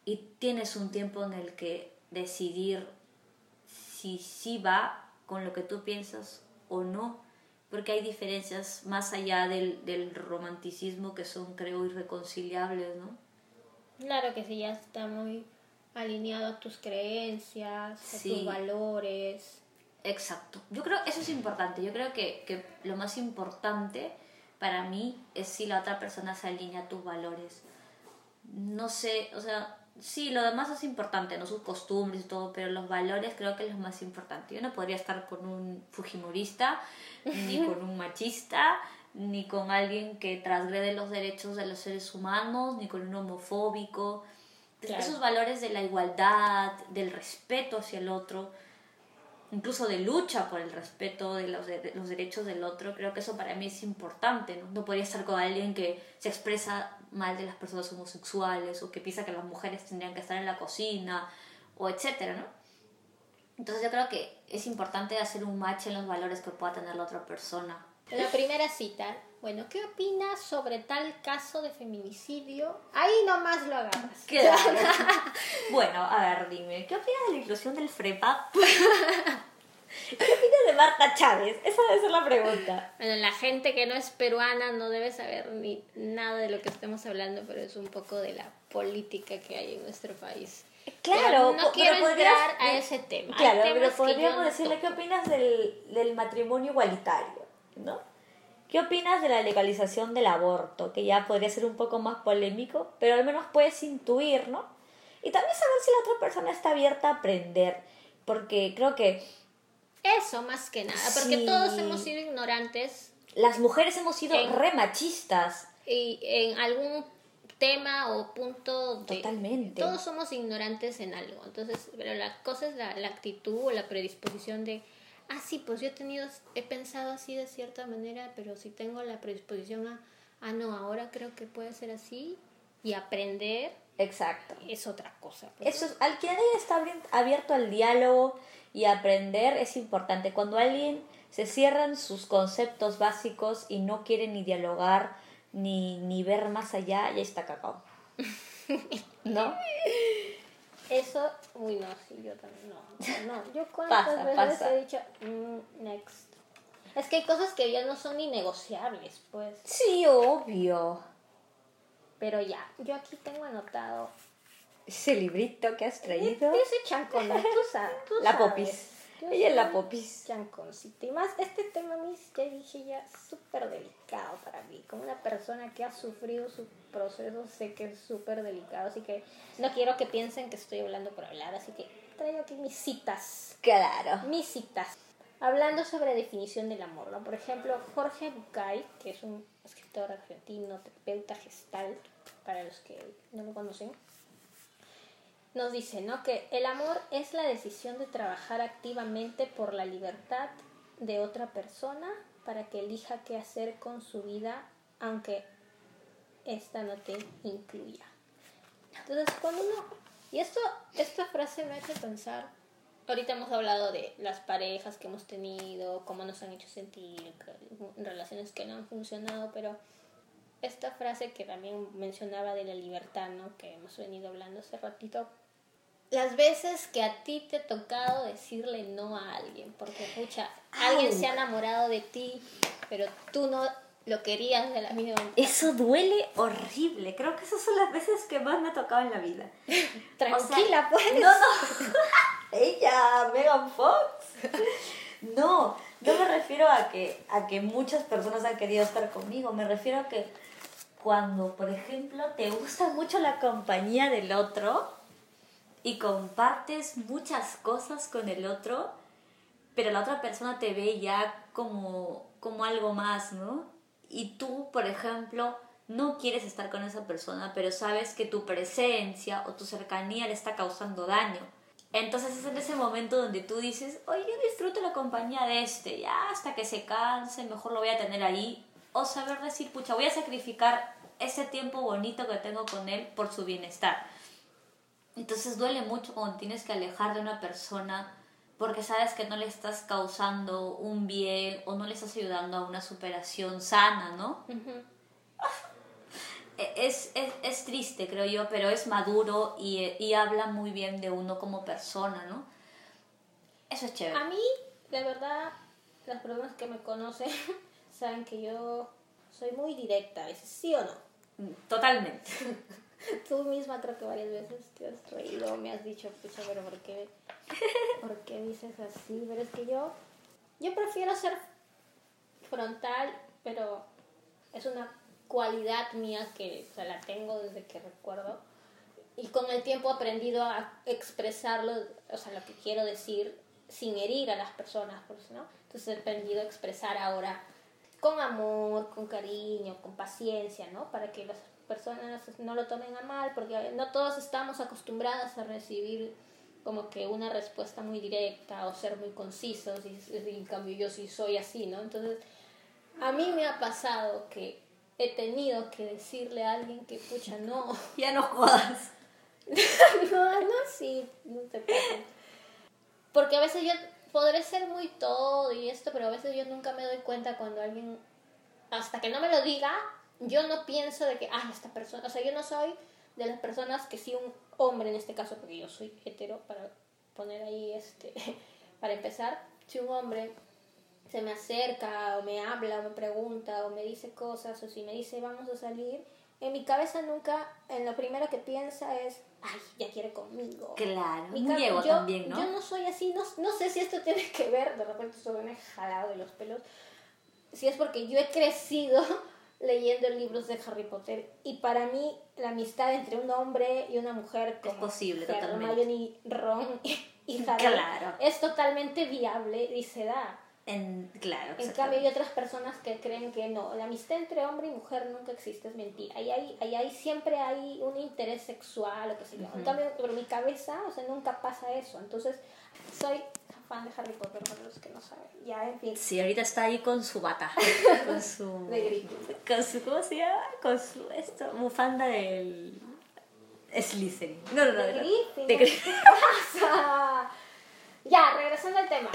[SPEAKER 2] y tienes un tiempo en el que decidir si sí va con lo que tú piensas o no porque hay diferencias más allá del, del romanticismo que son, creo, irreconciliables, ¿no?
[SPEAKER 1] Claro que sí, ya está muy alineado a tus creencias, a tus valores.
[SPEAKER 2] Exacto. Yo creo eso es importante. Yo creo que, que lo más importante para mí es si la otra persona se alinea a tus valores. No sé, o sea, sí, lo demás es importante, no sus costumbres y todo, pero los valores creo que es lo más importante. Yo no podría estar con un fujimorista, ni con un machista, ni con alguien que transgrede los derechos de los seres humanos, ni con un homofóbico. Esos valores de la igualdad, del respeto hacia el otro, incluso de lucha por el respeto de los, de los derechos del otro, creo que eso para mí es importante. ¿no? no podría estar con alguien que se expresa mal de las personas homosexuales o que piensa que las mujeres tendrían que estar en la cocina o etcétera, ¿no? Entonces yo creo que es importante hacer un match en los valores que pueda tener la otra persona.
[SPEAKER 1] La primera cita, bueno, ¿qué opinas sobre tal caso de feminicidio? Ahí nomás lo agarras.
[SPEAKER 2] bueno, a ver, dime, ¿qué opinas de la inclusión del FREPA? ¿Qué opinas de Marta Chávez? Esa debe ser la pregunta.
[SPEAKER 1] Bueno, la gente que no es peruana no debe saber ni nada de lo que estemos hablando, pero es un poco de la política que hay en nuestro país.
[SPEAKER 2] Claro,
[SPEAKER 1] no quiero entrar a ese tema.
[SPEAKER 2] Claro, pero podríamos decirle qué opinas del, del matrimonio igualitario, ¿no? ¿Qué opinas de la legalización del aborto? Que ya podría ser un poco más polémico, pero al menos puedes intuir, ¿no? Y también saber si la otra persona está abierta a aprender, porque creo que
[SPEAKER 1] eso más que nada, porque todos hemos sido ignorantes.
[SPEAKER 2] Las mujeres hemos sido re machistas.
[SPEAKER 1] Y en algún tema o punto
[SPEAKER 2] de, Totalmente.
[SPEAKER 1] Todos somos ignorantes en algo. Entonces, pero la cosa es la, la actitud o la predisposición de, ah, sí, pues yo he tenido, he pensado así de cierta manera, pero si tengo la predisposición a, ah, no, ahora creo que puede ser así y aprender.
[SPEAKER 2] Exacto.
[SPEAKER 1] Es otra cosa. Pues,
[SPEAKER 2] Eso es, al que está abierto al diálogo y aprender es importante. Cuando alguien se cierran sus conceptos básicos y no quiere ni dialogar ni, ni ver más allá, ya está cacao. ¿No?
[SPEAKER 1] Eso, uy, no, sí, yo también, no, no, yo cuántas
[SPEAKER 2] Pasa,
[SPEAKER 1] veces
[SPEAKER 2] pasa.
[SPEAKER 1] he dicho, mm, next. Es que hay cosas que ya no son ni negociables, pues.
[SPEAKER 2] Sí, obvio.
[SPEAKER 1] Pero ya, yo aquí tengo anotado.
[SPEAKER 2] Ese librito que has traído.
[SPEAKER 1] Ese chancona, tú sabes. Tú
[SPEAKER 2] La
[SPEAKER 1] sabes.
[SPEAKER 2] popis. Ella es la popis.
[SPEAKER 1] Chanconcito. Y más, este tema, mis, ya dije ya, súper delicado para mí. Como una persona que ha sufrido su proceso, sé que es súper delicado. Así que no quiero que piensen que estoy hablando por hablar. Así que traigo aquí mis citas.
[SPEAKER 2] Claro.
[SPEAKER 1] Mis citas. Hablando sobre definición del amor, ¿no? Por ejemplo, Jorge Bucay, que es un escritor argentino, terapeuta gestal, para los que no lo conocen, nos dice, ¿no? Que el amor es la decisión de trabajar activamente por la libertad de otra persona para que elija qué hacer con su vida, aunque esta no te incluya. Entonces, cuando uno... Y esto, esta frase me ha hecho pensar... Ahorita hemos hablado de las parejas que hemos tenido, cómo nos han hecho sentir, relaciones que no han funcionado, pero esta frase que también mencionaba de la libertad, ¿no? Que hemos venido hablando hace ratito. Las veces que a ti te ha tocado decirle no a alguien, porque pucha, alguien se ha enamorado de ti, pero tú no lo querías de la misma manera.
[SPEAKER 2] Eso duele horrible. Creo que esas son las veces que más me ha tocado en la vida.
[SPEAKER 1] Tranquila,
[SPEAKER 2] O sea,
[SPEAKER 1] pues.
[SPEAKER 2] No, no. Ella, Megan Fox. No, no me refiero a que, a que muchas personas han querido estar conmigo. Me refiero a que cuando, por ejemplo, te gusta mucho la compañía del otro y compartes muchas cosas con el otro, pero la otra persona te ve ya como, como algo más, ¿no? Y tú, por ejemplo, no quieres estar con esa persona, pero sabes que tu presencia o tu cercanía le está causando daño. Entonces es en ese momento donde tú dices, oye, yo disfruto la compañía de este, ya hasta que se canse, mejor lo voy a tener ahí. O saber decir, pucha, voy a sacrificar ese tiempo bonito que tengo con él por su bienestar. Entonces duele mucho cuando tienes que alejar de una persona porque sabes que no le estás causando un bien o no le estás ayudando a una superación sana, ¿no? E- Es, es, es triste, creo yo, pero es maduro y, y habla muy bien de uno como persona, ¿no? Eso es chévere.
[SPEAKER 1] A mí, la verdad, las personas que me conocen saben que yo soy muy directa a veces, ¿sí o no?
[SPEAKER 2] Totalmente.
[SPEAKER 1] Tú misma creo que varias veces te has reído, me has dicho, pero ¿por qué, ¿por qué dices así? Pero es que yo, yo prefiero ser frontal, pero es una cualidad mía que o sea, la tengo desde que recuerdo. Y con el tiempo he aprendido a expresarlo, o sea, lo que quiero decir sin herir a las personas, ¿no? Entonces he aprendido a expresar ahora con amor, con cariño, con paciencia, ¿no? Para que personas no lo tomen a mal, porque no todos estamos acostumbradas a recibir como que una respuesta muy directa o ser muy concisos, y, y en cambio yo sí soy así, ¿no? Entonces, a mí me ha pasado que he tenido que decirle a alguien que, pucha, no,
[SPEAKER 2] Ya no jodas.
[SPEAKER 1] no, no, sí, no te pases. Porque a veces yo podré ser muy todo y esto, pero a veces yo nunca me doy cuenta cuando alguien, hasta que no me lo diga, yo no pienso de que, ah, esta persona, o sea, yo no soy de las personas que si un hombre en este caso, porque yo soy hetero, para poner ahí, este, para empezar, si un hombre se me acerca o me habla o me pregunta o me dice cosas o si me dice vamos a salir, en mi cabeza nunca, en lo primero que piensa es, ay, ya quiere conmigo.
[SPEAKER 2] Claro,
[SPEAKER 1] Mi
[SPEAKER 2] muy
[SPEAKER 1] ca-
[SPEAKER 2] ego
[SPEAKER 1] yo,
[SPEAKER 2] también, ¿no?
[SPEAKER 1] Yo no soy así, no, no sé si esto tiene que ver, de repente esto me jalado de los pelos, si es porque yo he crecido leyendo libros de Harry Potter y para mí la amistad entre un hombre y una mujer como
[SPEAKER 2] posible,
[SPEAKER 1] Hermione, Ron y Harry
[SPEAKER 2] Claro.
[SPEAKER 1] es totalmente viable y se da.
[SPEAKER 2] En, claro,
[SPEAKER 1] En cambio hay otras personas que creen que no, la amistad entre hombre y mujer nunca existe, es mentira. Ahí hay, ahí hay, siempre hay un interés sexual o qué sé yo. En cambio, por mi cabeza, o sea, nunca pasa eso. Entonces, soy fan de Harry Potter, para los que no saben. Ya, en fin.
[SPEAKER 2] Sí, ahorita está ahí con su bata, con su...
[SPEAKER 1] De Gryffindor.
[SPEAKER 2] Con su, ¿cómo se llama? Con su, esto, bufanda del... Slytherin. No, no, no.
[SPEAKER 1] De
[SPEAKER 2] no. De Gry-
[SPEAKER 1] ¿Qué pasa? Ya, regresando al tema.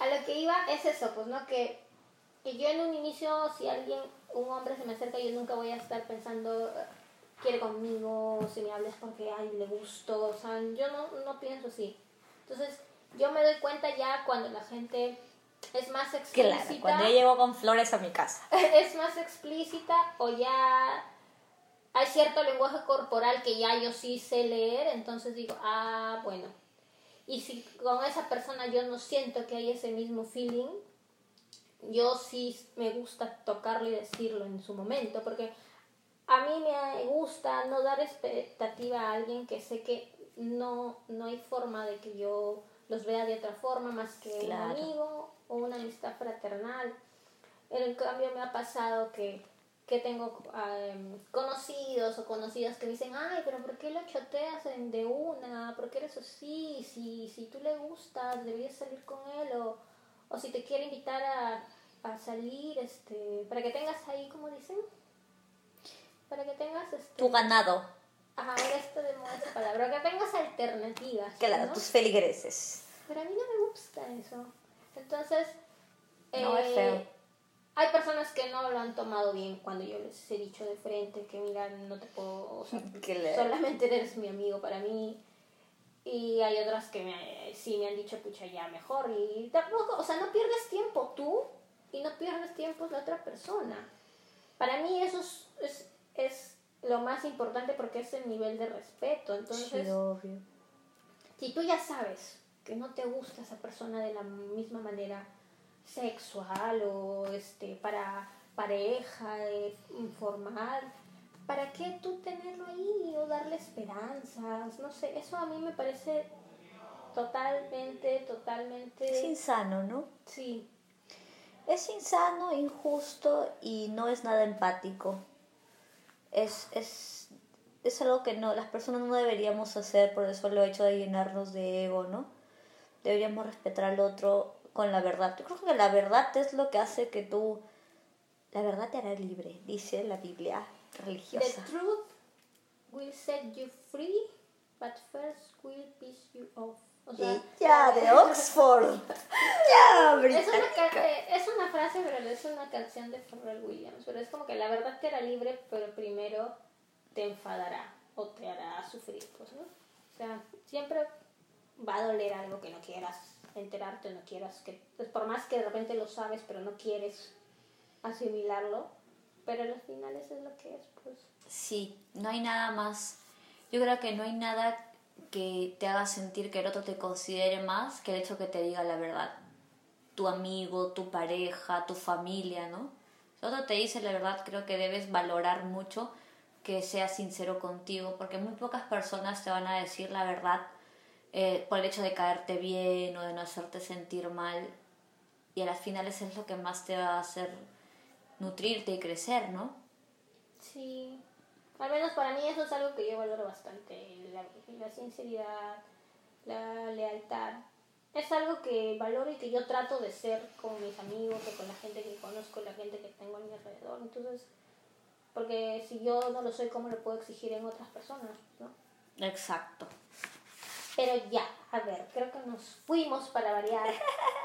[SPEAKER 1] A lo que iba es eso, pues, ¿no? Que, que yo en un inicio, si alguien, un hombre se me acerca, yo nunca voy a estar pensando, quiere conmigo, si me hablas porque ay, le gusto, o sea, yo no, no pienso así. Entonces, yo me doy cuenta ya cuando la gente es más explícita.
[SPEAKER 2] Claro, cuando yo llego con flores a mi casa.
[SPEAKER 1] es más explícita o ya hay cierto lenguaje corporal que ya yo sí sé leer, entonces digo, ah, bueno. Y si con esa persona yo no siento que hay ese mismo feeling, yo sí me gusta tocarlo y decirlo en su momento, porque a mí me gusta no dar expectativa a alguien que sé que no, no hay forma de que yo los vea de otra forma más que un amigo o una amistad fraternal. En cambio me ha pasado que, que tengo em, conocidos o conocidas que dicen, ay, pero ¿por qué lo choteas de una? ¿Por qué eres así? Si, si tú le gustas, deberías salir con él o, o si te quiere invitar a, a salir, este, para que tengas ahí, como dicen, para que tengas este,
[SPEAKER 2] tu ganado.
[SPEAKER 1] Ajá, ahora esto de esa palabra, que tengas alternativas.
[SPEAKER 2] Claro, tus feligreses.
[SPEAKER 1] Pero a mí no me gusta eso. Entonces,
[SPEAKER 2] no, es feo.
[SPEAKER 1] Eh, hay personas que no lo han tomado bien cuando yo les he dicho de frente que mira, no te puedo, o sea, solamente eres mi amigo para mí. Y hay otras que me, sí me han dicho, pucha, ya mejor. Y tampoco, o sea, no pierdes tiempo tú y no pierdes tiempo la otra persona. Para mí eso es, es, lo más importante porque es el nivel de respeto. Entonces, si tú ya sabes que no te gusta esa persona de la misma manera sexual o este para pareja eh, informal, ¿para qué tú tenerlo ahí o darle esperanzas? No sé, eso a mí me parece totalmente, totalmente...
[SPEAKER 2] Es insano, ¿no?
[SPEAKER 1] Sí,
[SPEAKER 2] es insano, injusto y no es nada empático. Es, es, es algo que no, las personas no deberíamos hacer por eso lo hecho de llenarnos de ego, ¿no? Deberíamos respetar al otro con la verdad. Yo creo que la verdad es lo que hace que tú... La verdad te hará libre, dice la Biblia religiosa.
[SPEAKER 1] The truth will set you free, but first will piss you off.
[SPEAKER 2] O ya, de Oxford. ya,
[SPEAKER 1] es una, eh, es una frase, pero es una canción de Pharrell Williams. Pero es como que la verdad te hará libre, pero primero te enfadará o te hará sufrir, pues, ¿no? O sea, siempre va a doler algo que no quieras enterarte, no quieras que... Pues por más que de repente lo sabes, pero no quieres asimilarlo, pero al final eso es lo que es, pues.
[SPEAKER 2] Sí, no hay nada más. Yo creo que no hay nada que te haga sentir que el otro te considere más que el hecho que te diga la verdad. Tu amigo, tu pareja, tu familia, ¿no? Si el otro te dice la verdad, creo que debes valorar mucho que sea sincero contigo, porque muy pocas personas te van a decir la verdad eh, por el hecho de caerte bien o de no hacerte sentir mal. Y a las finales es lo que más te va a hacer nutrirte y crecer, ¿no?
[SPEAKER 1] Sí, al menos para mí eso es algo que yo valoro bastante, la, la sinceridad, la lealtad. Es algo que valoro y que yo trato de ser con mis amigos o con la gente que conozco, la gente que tengo a mi alrededor. Entonces, porque si yo no lo soy, ¿cómo lo puedo exigir en otras personas? ¿no?
[SPEAKER 2] Exacto.
[SPEAKER 1] Pero ya, a ver, creo que nos fuimos para variar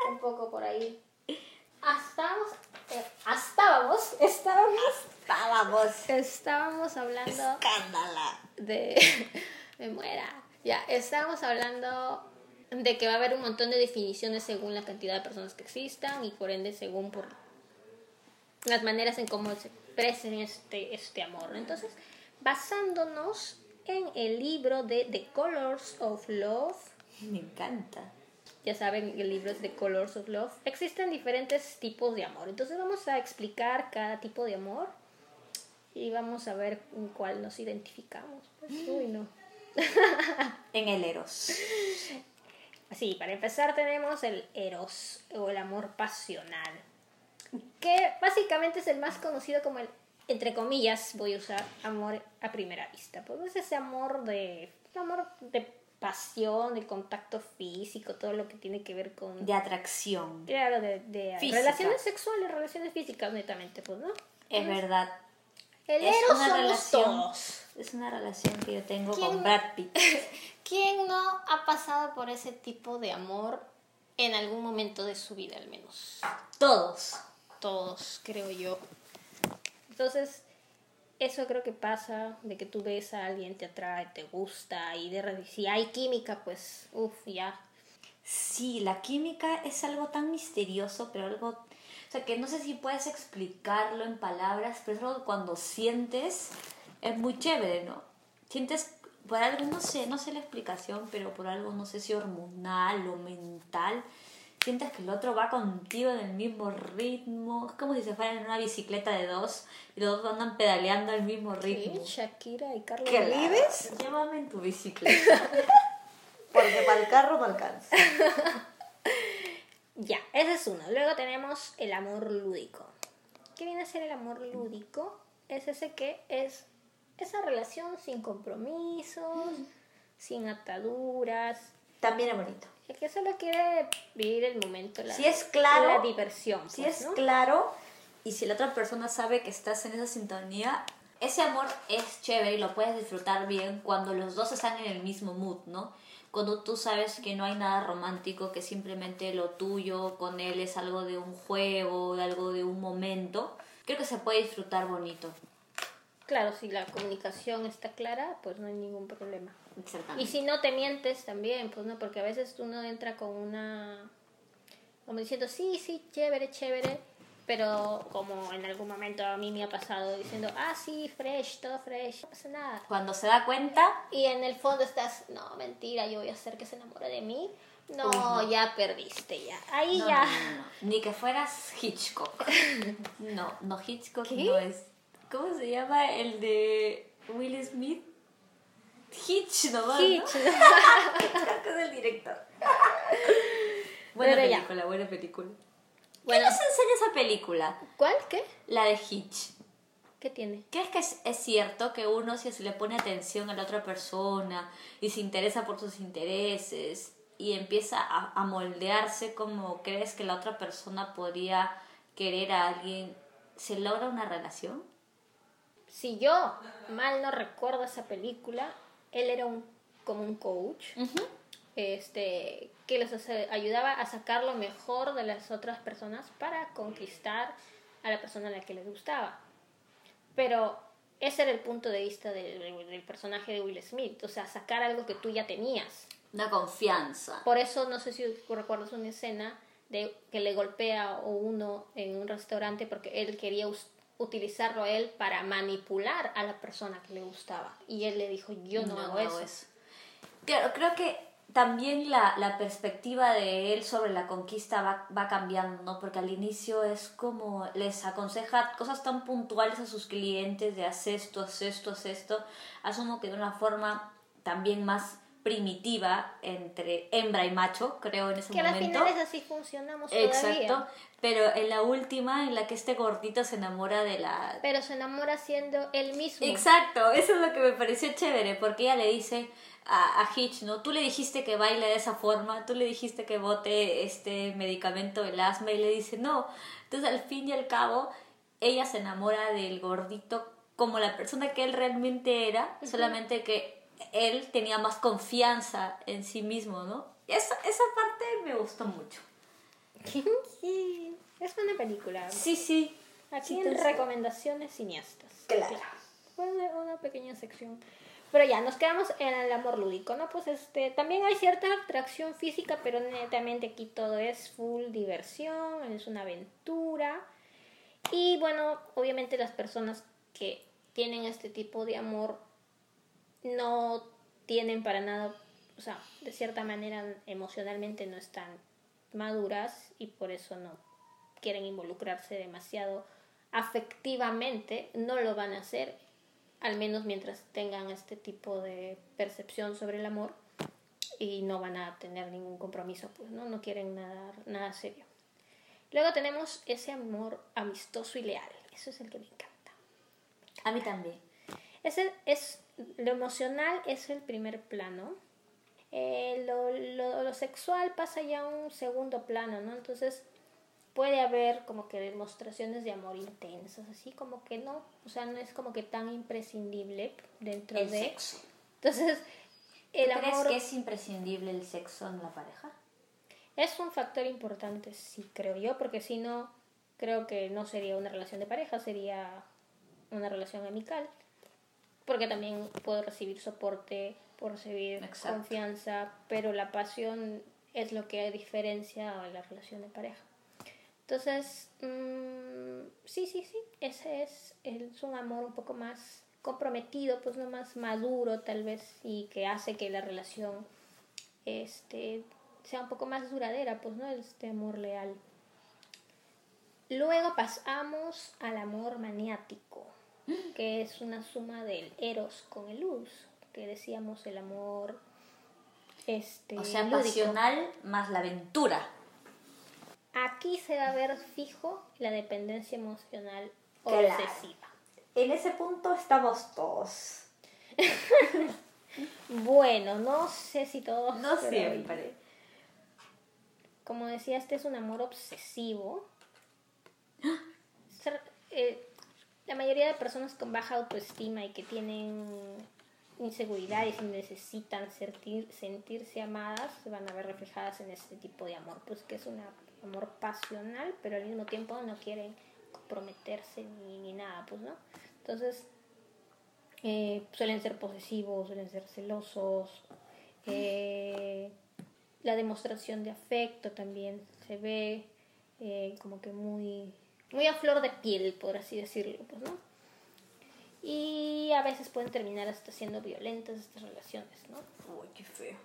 [SPEAKER 1] un poco por ahí. Estábamos, eh, estábamos, estábamos,
[SPEAKER 2] estábamos,
[SPEAKER 1] estábamos hablando
[SPEAKER 2] escándala
[SPEAKER 1] de, me muera, ya, estábamos hablando de que va a haber un montón de definiciones según la cantidad de personas que existan y por ende según por las maneras en cómo se expresen este, este amor. Entonces, basándonos en el libro de The Colors of Love,
[SPEAKER 2] me encanta
[SPEAKER 1] ya saben, el libro es de Colors of Love, existen diferentes tipos de amor. Entonces vamos a explicar cada tipo de amor y vamos a ver en cuál nos identificamos. Pues, uy, no.
[SPEAKER 2] en el Eros.
[SPEAKER 1] Sí, para empezar tenemos el Eros o el amor pasional, que básicamente es el más conocido como el, entre comillas, voy a usar amor a primera vista. Pues es ese amor de, amor de pasión, de contacto físico, todo lo que tiene que ver con...
[SPEAKER 2] De atracción.
[SPEAKER 1] Claro, de, relaciones sexuales, relaciones físicas, netamente, pues, ¿no?
[SPEAKER 2] Es verdad.
[SPEAKER 1] El es una relación,
[SPEAKER 2] Es una relación que yo tengo con Brad Pitt.
[SPEAKER 1] ¿Quién no ha pasado por ese tipo de amor en algún momento de su vida, al menos?
[SPEAKER 2] Todos.
[SPEAKER 1] Todos, creo yo. Entonces, eso creo que pasa, de que tú ves a alguien, te atrae, te gusta, y de si hay química, pues, uff, ya.
[SPEAKER 2] Sí, la química es algo tan misterioso, pero algo, o sea, que no sé si puedes explicarlo en palabras, pero es cuando sientes, es muy chévere, ¿no? Sientes por algo, no sé, no sé la explicación, pero por algo, no sé si hormonal o mental, sientes que el otro va contigo en el mismo ritmo. Es como si se fueran en una bicicleta de dos y los dos andan pedaleando al mismo ritmo.
[SPEAKER 1] ¿Qué? Shakira y Carlos
[SPEAKER 2] ¿Qué
[SPEAKER 1] Vives.
[SPEAKER 2] Llévame en tu bicicleta. Porque para el carro no alcanza.
[SPEAKER 1] ya, ese es uno. Luego tenemos el amor lúdico. ¿Qué viene a ser el amor lúdico? Es ese que es esa relación sin compromisos, sin ataduras.
[SPEAKER 2] También es bonito.
[SPEAKER 1] El que solo quiere vivir el momento, la,
[SPEAKER 2] si es claro,
[SPEAKER 1] la diversión.
[SPEAKER 2] Si
[SPEAKER 1] pues,
[SPEAKER 2] es claro y si la otra persona sabe que estás en esa sintonía, ese amor es chévere y lo puedes disfrutar bien cuando los dos están en el mismo mood, ¿no? Cuando tú sabes que no hay nada romántico, que simplemente lo tuyo con él es algo de un juego, de algo de un momento, creo que se puede disfrutar bonito.
[SPEAKER 1] Claro, si la comunicación está clara, pues no hay ningún problema.
[SPEAKER 2] Exactamente.
[SPEAKER 1] Y si no te mientes también, pues no, porque a veces tú no entra con una, como diciendo, sí, sí, chévere, chévere, pero como en algún momento a mí me ha pasado diciendo, ah, sí, fresh, todo fresh, no pasa nada.
[SPEAKER 2] Cuando se da cuenta...
[SPEAKER 1] Y en el fondo estás, no, mentira, yo voy a hacer que se enamore de mí. No,
[SPEAKER 2] Uy, no.
[SPEAKER 1] ya perdiste, ya. Ahí
[SPEAKER 2] No,
[SPEAKER 1] ya.
[SPEAKER 2] no. Ni que fueras Hitchcock. No, no, Hitchcock
[SPEAKER 1] ¿Qué?
[SPEAKER 2] no es. ¿Cómo se llama el de Will Smith? Hitch, ¿no?
[SPEAKER 1] Hitch.
[SPEAKER 2] Creo que es el director. Buena
[SPEAKER 1] Pero ya.
[SPEAKER 2] película, buena película.
[SPEAKER 1] Bueno.
[SPEAKER 2] ¿Qué nos enseña esa película?
[SPEAKER 1] ¿Cuál? ¿Qué?
[SPEAKER 2] La de Hitch.
[SPEAKER 1] ¿Qué tiene?
[SPEAKER 2] ¿Crees que es, es cierto que uno si se le pone atención a la otra persona y se interesa por sus intereses y empieza a, a moldearse como crees que la otra persona podría querer a alguien, se logra una relación?
[SPEAKER 1] Si yo mal no recuerdo esa película, él era un como un coach este que les ayudaba a sacar lo mejor de las otras personas para conquistar a la persona a la que les gustaba. Pero ese era el punto de vista del, del personaje de Will Smith, o sea, sacar algo que tú ya tenías.
[SPEAKER 2] Una confianza.
[SPEAKER 1] Por eso no sé si recuerdas una escena de que le golpea a uno en un restaurante porque él quería utilizarlo a él para manipular a la persona que le gustaba y él le dijo yo no, hago, eso.
[SPEAKER 2] Claro, creo que también la, la perspectiva de él sobre la conquista va, va cambiando, ¿no? Porque al inicio es como les aconseja cosas tan puntuales a sus clientes de haz esto, haz esto, haz esto. Asumo que de una forma también más primitiva entre hembra y macho, creo, en ese
[SPEAKER 1] que a las
[SPEAKER 2] momento.
[SPEAKER 1] finales así funcionamos
[SPEAKER 2] Exacto,
[SPEAKER 1] todavía
[SPEAKER 2] pero en la última, en la que este gordito se enamora de la,
[SPEAKER 1] pero se enamora siendo él mismo
[SPEAKER 2] Exacto, eso es lo que me pareció chévere, porque ella le dice a, a Hitch, ¿no? Tú le dijiste que baile de esa forma, tú le dijiste que bote este medicamento del asma y le dice no. Entonces al fin y al cabo, ella se enamora del gordito como la persona que él realmente era, solamente que él tenía más confianza en sí mismo, ¿no? Esa, esa parte me gustó mucho.
[SPEAKER 1] Sí, es una película
[SPEAKER 2] Sí, sí.
[SPEAKER 1] aquí en recomendaciones cineastas
[SPEAKER 2] Claro.
[SPEAKER 1] Fue una pequeña sección. Pero ya, nos quedamos en el amor lúdico, ¿no? Pues este, también hay cierta atracción física, pero netamente aquí todo es full diversión, es una aventura. Y bueno, obviamente las personas que tienen este tipo de amor no tienen para nada, o sea, de cierta manera emocionalmente no están maduras y por eso no quieren involucrarse demasiado afectivamente, no lo van a hacer, al menos mientras tengan este tipo de percepción sobre el amor y no van a tener ningún compromiso, pues no, no quieren nada, nada serio. Luego tenemos ese amor amistoso y leal, eso es el que me encanta.
[SPEAKER 2] A mí también.
[SPEAKER 1] Ese es lo emocional es el primer plano. Eh, lo, lo, lo sexual pasa ya a un segundo plano, ¿no? Entonces puede haber como que demostraciones de amor intensas, así como que no, o sea, no es como que tan imprescindible dentro
[SPEAKER 2] El
[SPEAKER 1] de...
[SPEAKER 2] sexo.
[SPEAKER 1] Entonces, el
[SPEAKER 2] ¿Tú ¿Crees
[SPEAKER 1] amor
[SPEAKER 2] que es imprescindible el sexo en la pareja?
[SPEAKER 1] es un factor importante, sí, creo yo, porque si no, creo que no sería una relación de pareja, sería una relación amical, porque también puedo recibir soporte, puedo recibir
[SPEAKER 2] Exacto.
[SPEAKER 1] confianza, pero la pasión es lo que diferencia a la relación de pareja. Entonces, mm, sí, sí, sí, ese es, es un amor un poco más comprometido, pues no más maduro tal vez, y que hace que la relación este, sea un poco más duradera, pues no este amor leal. Luego pasamos al amor maniático, que es una suma del eros con el luz, que decíamos el amor este
[SPEAKER 2] O sea,
[SPEAKER 1] lúdico.
[SPEAKER 2] pasional más la aventura.
[SPEAKER 1] Aquí se va a ver fijo la dependencia emocional
[SPEAKER 2] Claro.
[SPEAKER 1] obsesiva.
[SPEAKER 2] En ese punto estamos todos.
[SPEAKER 1] Bueno, no sé si todos.
[SPEAKER 2] No siempre.
[SPEAKER 1] Como decía, este es un amor obsesivo. Ser- eh, la mayoría de personas con baja autoestima y que tienen inseguridades y necesitan sentir, sentirse amadas se van a ver reflejadas en este tipo de amor, pues que es un amor pasional, pero al mismo tiempo no quieren comprometerse ni, ni nada, pues, ¿no? Entonces, eh, suelen ser posesivos, suelen ser celosos, eh, la demostración de afecto también se ve eh, como que muy, muy a flor de piel, por así decirlo, pues, ¿no? Y a veces pueden terminar hasta siendo violentas estas relaciones, ¿no?
[SPEAKER 2] Uy, qué feo.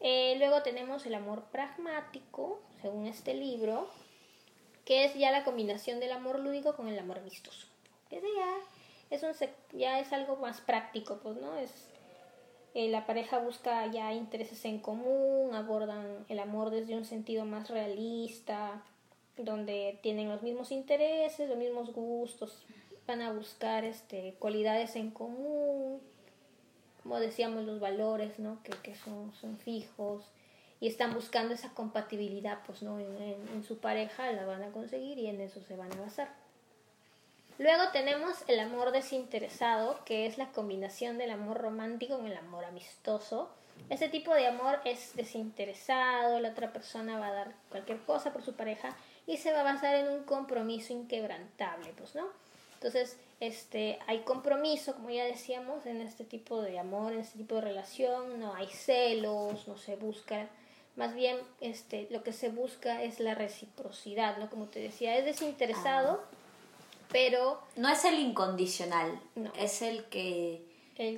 [SPEAKER 1] Eh, luego tenemos el amor pragmático, según este libro, que es ya la combinación del amor lúdico con el amor amistoso. Ese ya es, un, ya es algo más práctico, pues, ¿no? Es, eh, la pareja busca ya intereses en común, abordan el amor desde un sentido más realista, donde tienen los mismos intereses, los mismos gustos, van a buscar este, cualidades en común, como decíamos, los valores, ¿no? Que, que son, son fijos y están buscando esa compatibilidad, pues, ¿no? En, en- su pareja la van a conseguir y en eso se van a basar. Luego tenemos el amor desinteresado, que es la combinación del amor romántico con el amor amistoso. Este tipo de amor es desinteresado, la otra persona va a dar cualquier cosa por su pareja y se va a basar en un compromiso inquebrantable, pues, ¿no? Entonces, este, hay compromiso, como ya decíamos, en este tipo de amor, en este tipo de relación, no hay celos, no se busca, más bien este, lo que se busca es la reciprocidad, ¿no? Como te decía, es desinteresado, pero
[SPEAKER 2] No es el incondicional,
[SPEAKER 1] No.
[SPEAKER 2] es el que
[SPEAKER 1] el,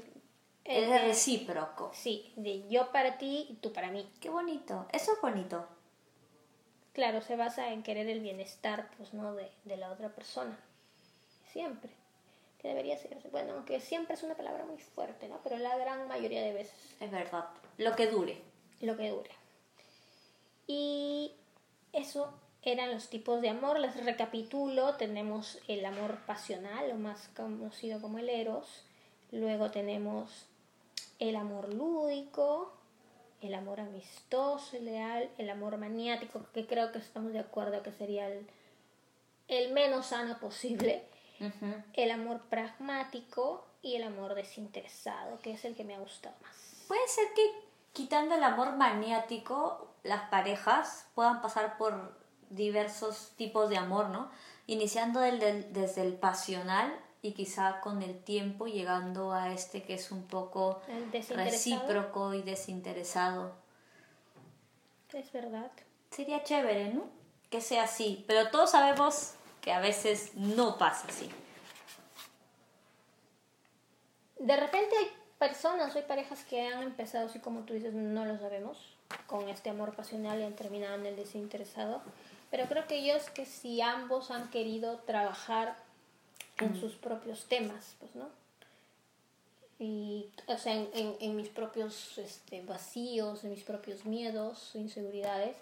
[SPEAKER 2] es
[SPEAKER 1] el-
[SPEAKER 2] el recíproco.
[SPEAKER 1] sí, de yo para ti y tú para mí.
[SPEAKER 2] Qué bonito, eso es bonito.
[SPEAKER 1] Claro, se basa en querer el bienestar, pues, ¿no? De, de la otra persona. Siempre. Que debería ser. Bueno, aunque siempre es una palabra muy fuerte, ¿no? Pero la gran mayoría de veces
[SPEAKER 2] Es verdad, lo que dure.
[SPEAKER 1] lo que dure. Y eso eran los tipos de amor. Les recapitulo. Tenemos el amor pasional, o más conocido como el eros. Luego tenemos el amor lúdico, el amor amistoso, el leal, el amor maniático, que creo que estamos de acuerdo que sería el, el menos sano posible. El amor pragmático y el amor desinteresado, que es el que me ha gustado más.
[SPEAKER 2] Puede ser que quitando el amor maniático, las parejas puedan pasar por diversos tipos de amor, ¿no? Iniciando desde el pasional y quizá con el tiempo llegando a este que es un poco recíproco y desinteresado.
[SPEAKER 1] Es verdad.
[SPEAKER 2] Sería chévere, ¿no? Que sea así, pero todos sabemos que a veces no pasa así.
[SPEAKER 1] De repente hay personas, hay parejas que han empezado así como tú dices, no lo sabemos, con este amor pasional y han terminado en el desinteresado. Pero creo que es que si ambos han querido trabajar en sus propios temas, pues, ¿no? Y, o sea, en, en, en mis propios este, vacíos, en mis propios miedos, inseguridades,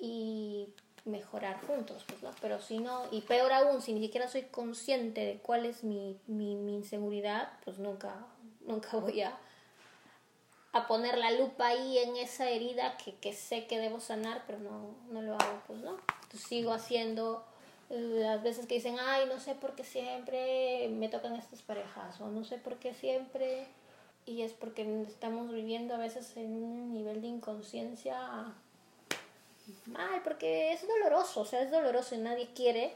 [SPEAKER 1] y mejorar juntos, pues, ¿no? Pero si no, y peor aún, si ni siquiera soy consciente de cuál es mi, mi, mi inseguridad, pues nunca, nunca voy a, a poner la lupa ahí en esa herida que, que sé que debo sanar, pero no, no lo hago, pues, ¿no? Entonces sigo haciendo las veces que dicen, ay, no sé por qué siempre me tocan estas parejas, o no sé por qué siempre, y es porque estamos viviendo a veces en un nivel de inconsciencia mal, porque es doloroso, o sea, es doloroso y nadie quiere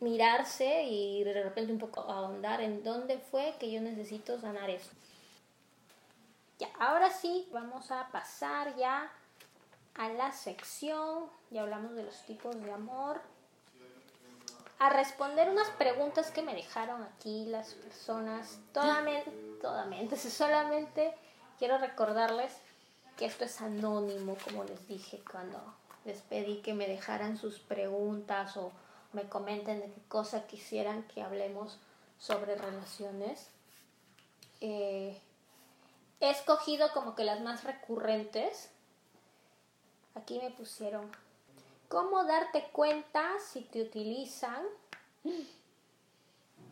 [SPEAKER 1] mirarse y de repente un poco ahondar en dónde fue que yo necesito sanar eso. Ya, ahora sí, vamos a pasar ya a la sección, ya hablamos de los tipos de amor, a responder unas preguntas que me dejaron aquí las personas, totalmente, solamente quiero recordarles que esto es anónimo, como les dije cuando les pedí que me dejaran sus preguntas o me comenten de qué cosa quisieran que hablemos sobre relaciones. Eh, he escogido como que las más recurrentes. Aquí me pusieron, ¿cómo darte cuenta si te utilizan?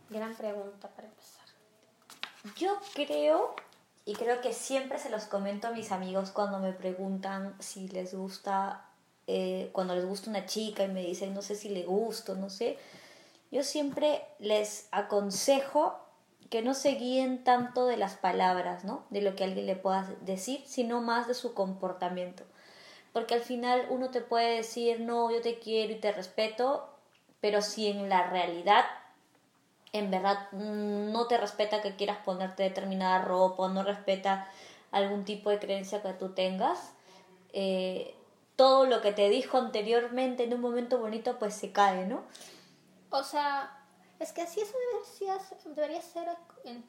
[SPEAKER 1] Gran pregunta para empezar.
[SPEAKER 2] Yo creo, y creo que siempre se los comento a mis amigos cuando me preguntan si les gusta eh, cuando les gusta una chica y me dicen no sé si le gusto, no sé, yo siempre les aconsejo que no se guíen tanto de las palabras, ¿no? De lo que alguien le pueda decir, sino más de su comportamiento. Porque al final uno te puede decir, no, yo te quiero y te respeto, pero si en la realidad, en verdad, mm, no te respeta que quieras ponerte determinada ropa, no respeta algún tipo de creencia que tú tengas, eh, todo lo que te dijo anteriormente en un momento bonito pues se cae, ¿no?
[SPEAKER 1] O sea, es que así eso debería, debería ser en,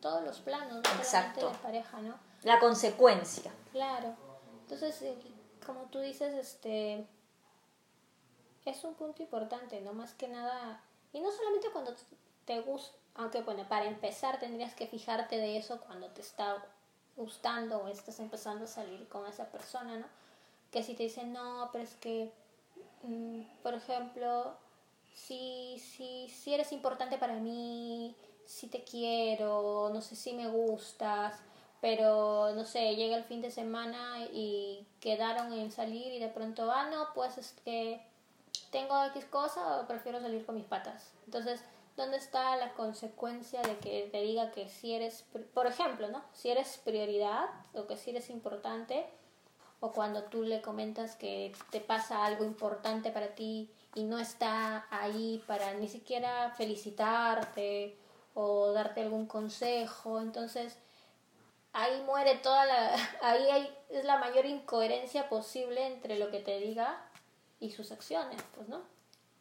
[SPEAKER 1] todos los planos, Exacto. de pareja, ¿no?
[SPEAKER 2] La consecuencia.
[SPEAKER 1] Claro. Entonces, como tú dices, este es un punto importante, no más que nada, y no solamente cuando te gusta, aunque bueno, para empezar tendrías que fijarte de eso cuando te está gustando o estás empezando a salir con esa persona, ¿no? que si te dicen, no, pero es que, mm, por ejemplo, si, si, si eres importante para mí, si te quiero, no sé si me gustas, pero no sé, llega el fin de semana y quedaron en salir y de pronto, ah, no, pues es que tengo X cosa o prefiero salir con mis patas. Entonces, ¿dónde está la consecuencia de que te diga que si eres, por ejemplo, ¿no? Si eres prioridad o que si eres importante, o cuando tú le comentas que te pasa algo importante para ti y no está ahí para ni siquiera felicitarte o darte algún consejo, entonces ahí muere toda la ahí hay, es la mayor incoherencia posible entre lo que te diga y sus acciones, pues, ¿no?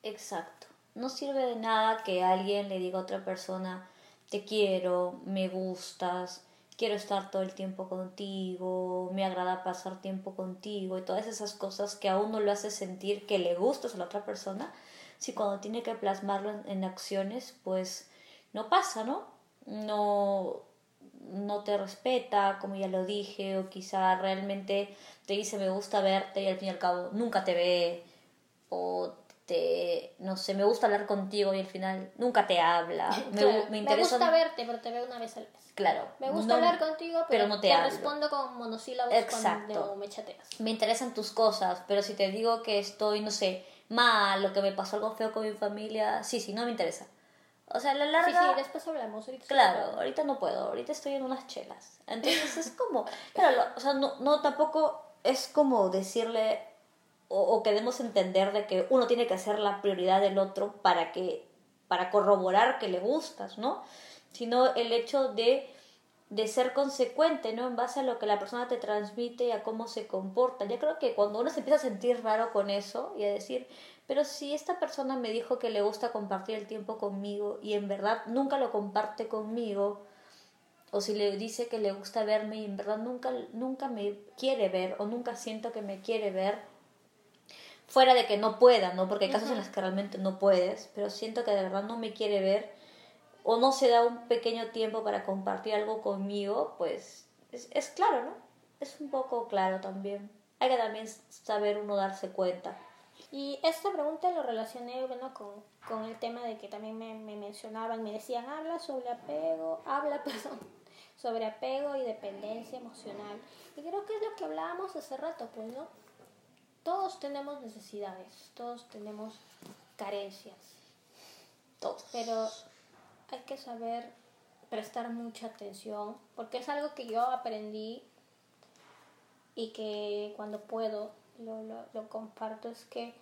[SPEAKER 2] Exacto. No sirve de nada que alguien le diga a otra persona te quiero, me gustas, quiero estar todo el tiempo contigo, me agrada pasar tiempo contigo y todas esas cosas que a uno lo hace sentir que le gustas a la otra persona, si cuando tiene que plasmarlo en, acciones, pues no pasa, ¿no? No, no te respeta, como ya lo dije, o quizá realmente te dice me gusta verte y al fin y al cabo nunca te ve, o te, no sé, me gusta hablar contigo y al final nunca te habla.
[SPEAKER 1] Me, me, interesa... me gusta verte, pero te veo una vez al mes.
[SPEAKER 2] Claro.
[SPEAKER 1] Me gusta hablar contigo, pero, no te, respondo con monosílabos Exacto. cuando me chateas.
[SPEAKER 2] Me interesan tus cosas, pero si te digo que estoy, no sé, mal o que me pasó algo feo con mi familia, sí, sí, no me interesa. O sea, a la larga...
[SPEAKER 1] Sí, sí, después hablamos. Ahorita
[SPEAKER 2] claro, ahorita no puedo, ahorita estoy en unas chelas. Entonces es como... Claro, o sea, no, no tampoco es como decirle o, o queremos entender de que uno tiene que ser la prioridad del otro para que para corroborar que le gustas, ¿no? sino el hecho de, de ser consecuente, ¿no? En base a lo que la persona te transmite y a cómo se comporta. Yo creo que cuando uno se empieza a sentir raro con eso y a decir, pero si esta persona me dijo que le gusta compartir el tiempo conmigo y en verdad nunca lo comparte conmigo, o si le dice que le gusta verme y en verdad nunca, nunca me quiere ver o nunca siento que me quiere ver, fuera de que no pueda, ¿no? Porque hay casos en los que realmente no puedes, pero siento que de verdad no me quiere ver, o no se da un pequeño tiempo para compartir algo conmigo, pues es, es claro, ¿no? Es un poco claro también. Hay que también saber uno darse cuenta.
[SPEAKER 1] Y esta pregunta lo relacioné bueno, con, con el tema de que también me, me, mencionaban, me decían, habla sobre apego, habla, perdón, sobre apego y dependencia emocional. Y creo que es lo que hablábamos hace rato, pues, ¿no? Todos tenemos necesidades, todos tenemos carencias.
[SPEAKER 2] Todos.
[SPEAKER 1] Pero hay que saber prestar mucha atención, porque es algo que yo aprendí y que cuando puedo lo, lo, comparto, es que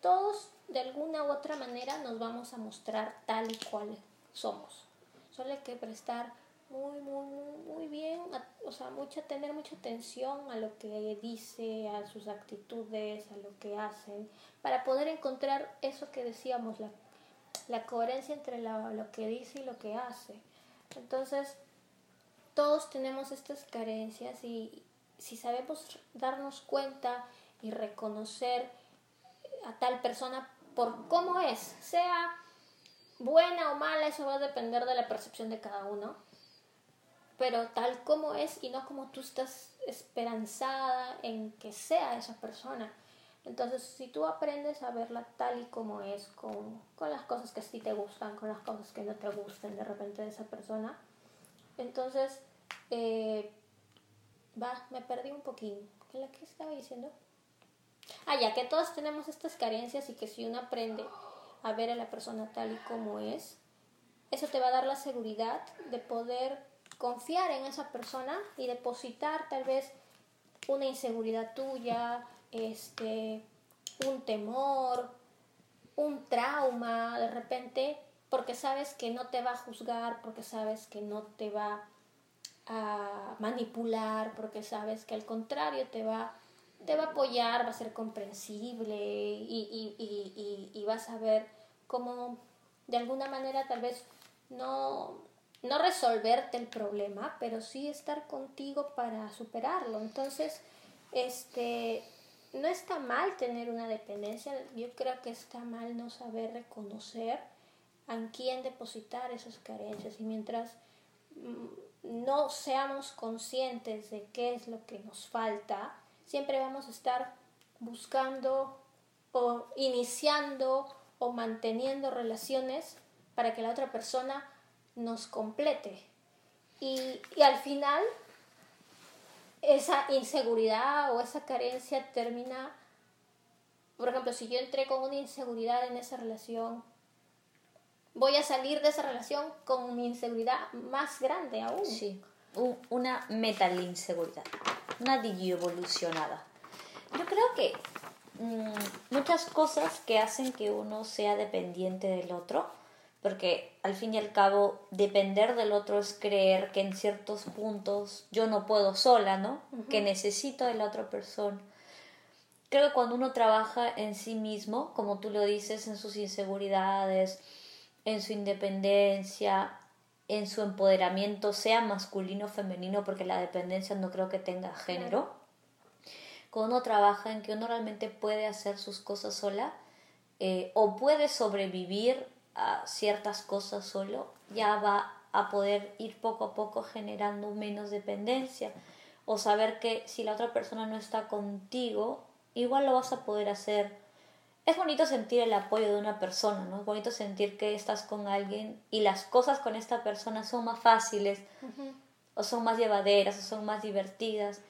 [SPEAKER 1] todos de alguna u otra manera nos vamos a mostrar tal y cual somos. Solo hay que prestar muy, muy, muy bien, o sea, mucha, tener mucha atención a lo que dice, a sus actitudes, a lo que hacen, para poder encontrar eso que decíamos, la, la coherencia entre lo que dice y lo que hace. Entonces, todos tenemos estas carencias y si sabemos darnos cuenta y reconocer a tal persona por cómo es, sea buena o mala, eso va a depender de la percepción de cada uno, pero tal como es y no como tú estás esperanzada en que sea esa persona. Entonces, si tú aprendes a verla tal y como es, con, con las cosas que sí te gustan, con las cosas que no te gusten de repente de esa persona, entonces, eh, va, me perdí un poquito. ¿Qué la que estaba diciendo? Ah, ya que todos tenemos estas carencias y que si uno aprende a ver a la persona tal y como es, eso te va a dar la seguridad de poder confiar en esa persona y depositar tal vez una inseguridad tuya, este, un temor, un trauma, de repente, porque sabes que no te va a juzgar, porque sabes que no te va a manipular, porque sabes que al contrario te va, te va a apoyar, va a ser comprensible y, y, y, y vas a ver cómo de alguna manera tal vez no, no resolverte el problema, pero sí estar contigo para superarlo. Entonces, este, no está mal tener una dependencia, yo creo que está mal no saber reconocer en quién depositar esas carencias y mientras mm, no seamos conscientes de qué es lo que nos falta, siempre vamos a estar buscando o iniciando o manteniendo relaciones para que la otra persona nos complete. Y, y al final, esa inseguridad o esa carencia termina, por ejemplo, si yo entré con una inseguridad en esa relación, voy a salir de esa relación con mi inseguridad más grande aún.
[SPEAKER 2] Sí, una metal inseguridad, una evolucionada. Yo creo que mm, muchas cosas que hacen que uno sea dependiente del otro, porque al fin y al cabo depender del otro es creer que en ciertos puntos yo no puedo sola, ¿no? Que necesito de la otra persona. Creo que cuando uno trabaja en sí mismo, como tú lo dices, en sus inseguridades, en su independencia, en su empoderamiento, sea masculino o femenino, porque la dependencia no creo que tenga género. Cuando uno trabaja en que uno realmente puede hacer sus cosas sola eh, o puede sobrevivir a ciertas cosas solo, ya va a poder ir poco a poco generando menos dependencia o saber que si la otra persona no está contigo, igual lo vas a poder hacer. Es bonito sentir el apoyo de una persona, ¿no? Es bonito sentir que estás con alguien y las cosas con esta persona son más fáciles o son más llevaderas o son más divertidas.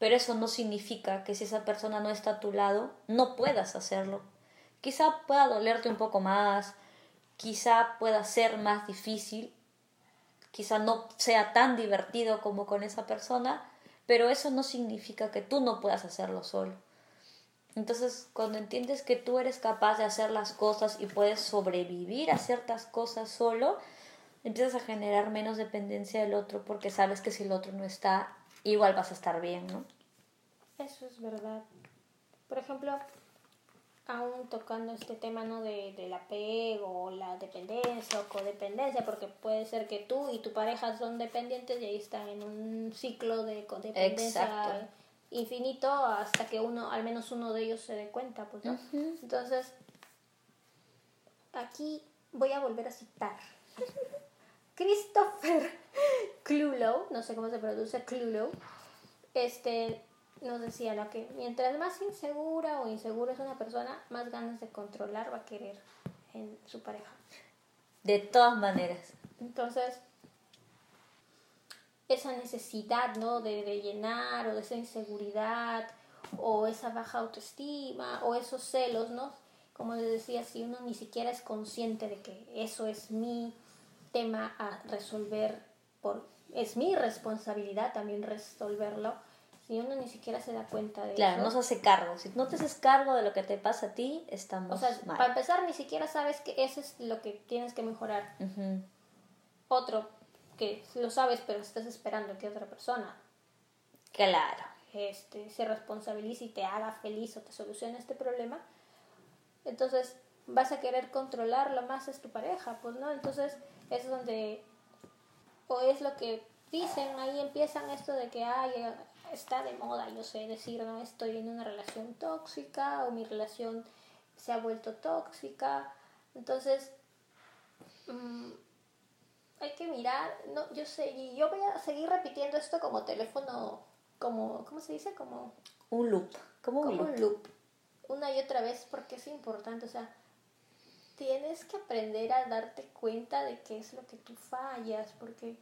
[SPEAKER 2] Pero eso no significa que si esa persona no está a tu lado, no puedas hacerlo. Quizá pueda dolerte un poco más, quizá pueda ser más difícil, quizá no sea tan divertido como con esa persona, pero eso no significa que tú no puedas hacerlo solo. Entonces, cuando entiendes que tú eres capaz de hacer las cosas y puedes sobrevivir a ciertas cosas solo, empiezas a generar menos dependencia del otro porque sabes que si el otro no está, igual vas a estar bien, ¿no?
[SPEAKER 1] Eso es verdad. Por ejemplo, aún tocando este tema ¿no? de, del apego, la dependencia o codependencia, porque puede ser que tú y tu pareja son dependientes y ahí están en un ciclo de codependencia infinito hasta que uno, al menos uno de ellos se dé cuenta, pues, ¿no? Entonces, aquí voy a volver a citar. Christopher Clulow, no sé cómo se produce Clulow, este, nos decía lo que mientras más insegura o inseguro es una persona, más ganas de controlar va a querer en su pareja.
[SPEAKER 2] De todas maneras.
[SPEAKER 1] Entonces, esa necesidad, ¿no? De, de llenar o de esa inseguridad o esa baja autoestima o esos celos, ¿no? Como les decía, si uno ni siquiera es consciente de que eso es mi tema a resolver, por, es mi responsabilidad también resolverlo, y uno ni siquiera se da cuenta de
[SPEAKER 2] Claro,
[SPEAKER 1] eso.
[SPEAKER 2] no se hace cargo. Si no te haces cargo de lo que te pasa a ti, estamos
[SPEAKER 1] o sea,
[SPEAKER 2] mal.
[SPEAKER 1] para empezar, ni siquiera sabes que eso es lo que tienes que mejorar. Otro, que lo sabes, pero estás esperando que otra persona
[SPEAKER 2] Claro.
[SPEAKER 1] este, se responsabilice y te haga feliz o te solucione este problema, entonces vas a querer controlarlo más es tu pareja, pues no, entonces es donde, o es lo que dicen, ahí empiezan esto de que ay, está de moda, yo sé decir, no estoy en una relación tóxica o mi relación se ha vuelto tóxica, entonces mm, hay que mirar, no, yo sé, y yo voy a seguir repitiendo esto como teléfono, como, ¿cómo se dice? Como,
[SPEAKER 2] Un loop. Como un
[SPEAKER 1] como
[SPEAKER 2] loop.
[SPEAKER 1] un loop, una y otra vez, porque es importante, o sea, tienes que aprender a darte cuenta de qué es lo que tú fallas, porque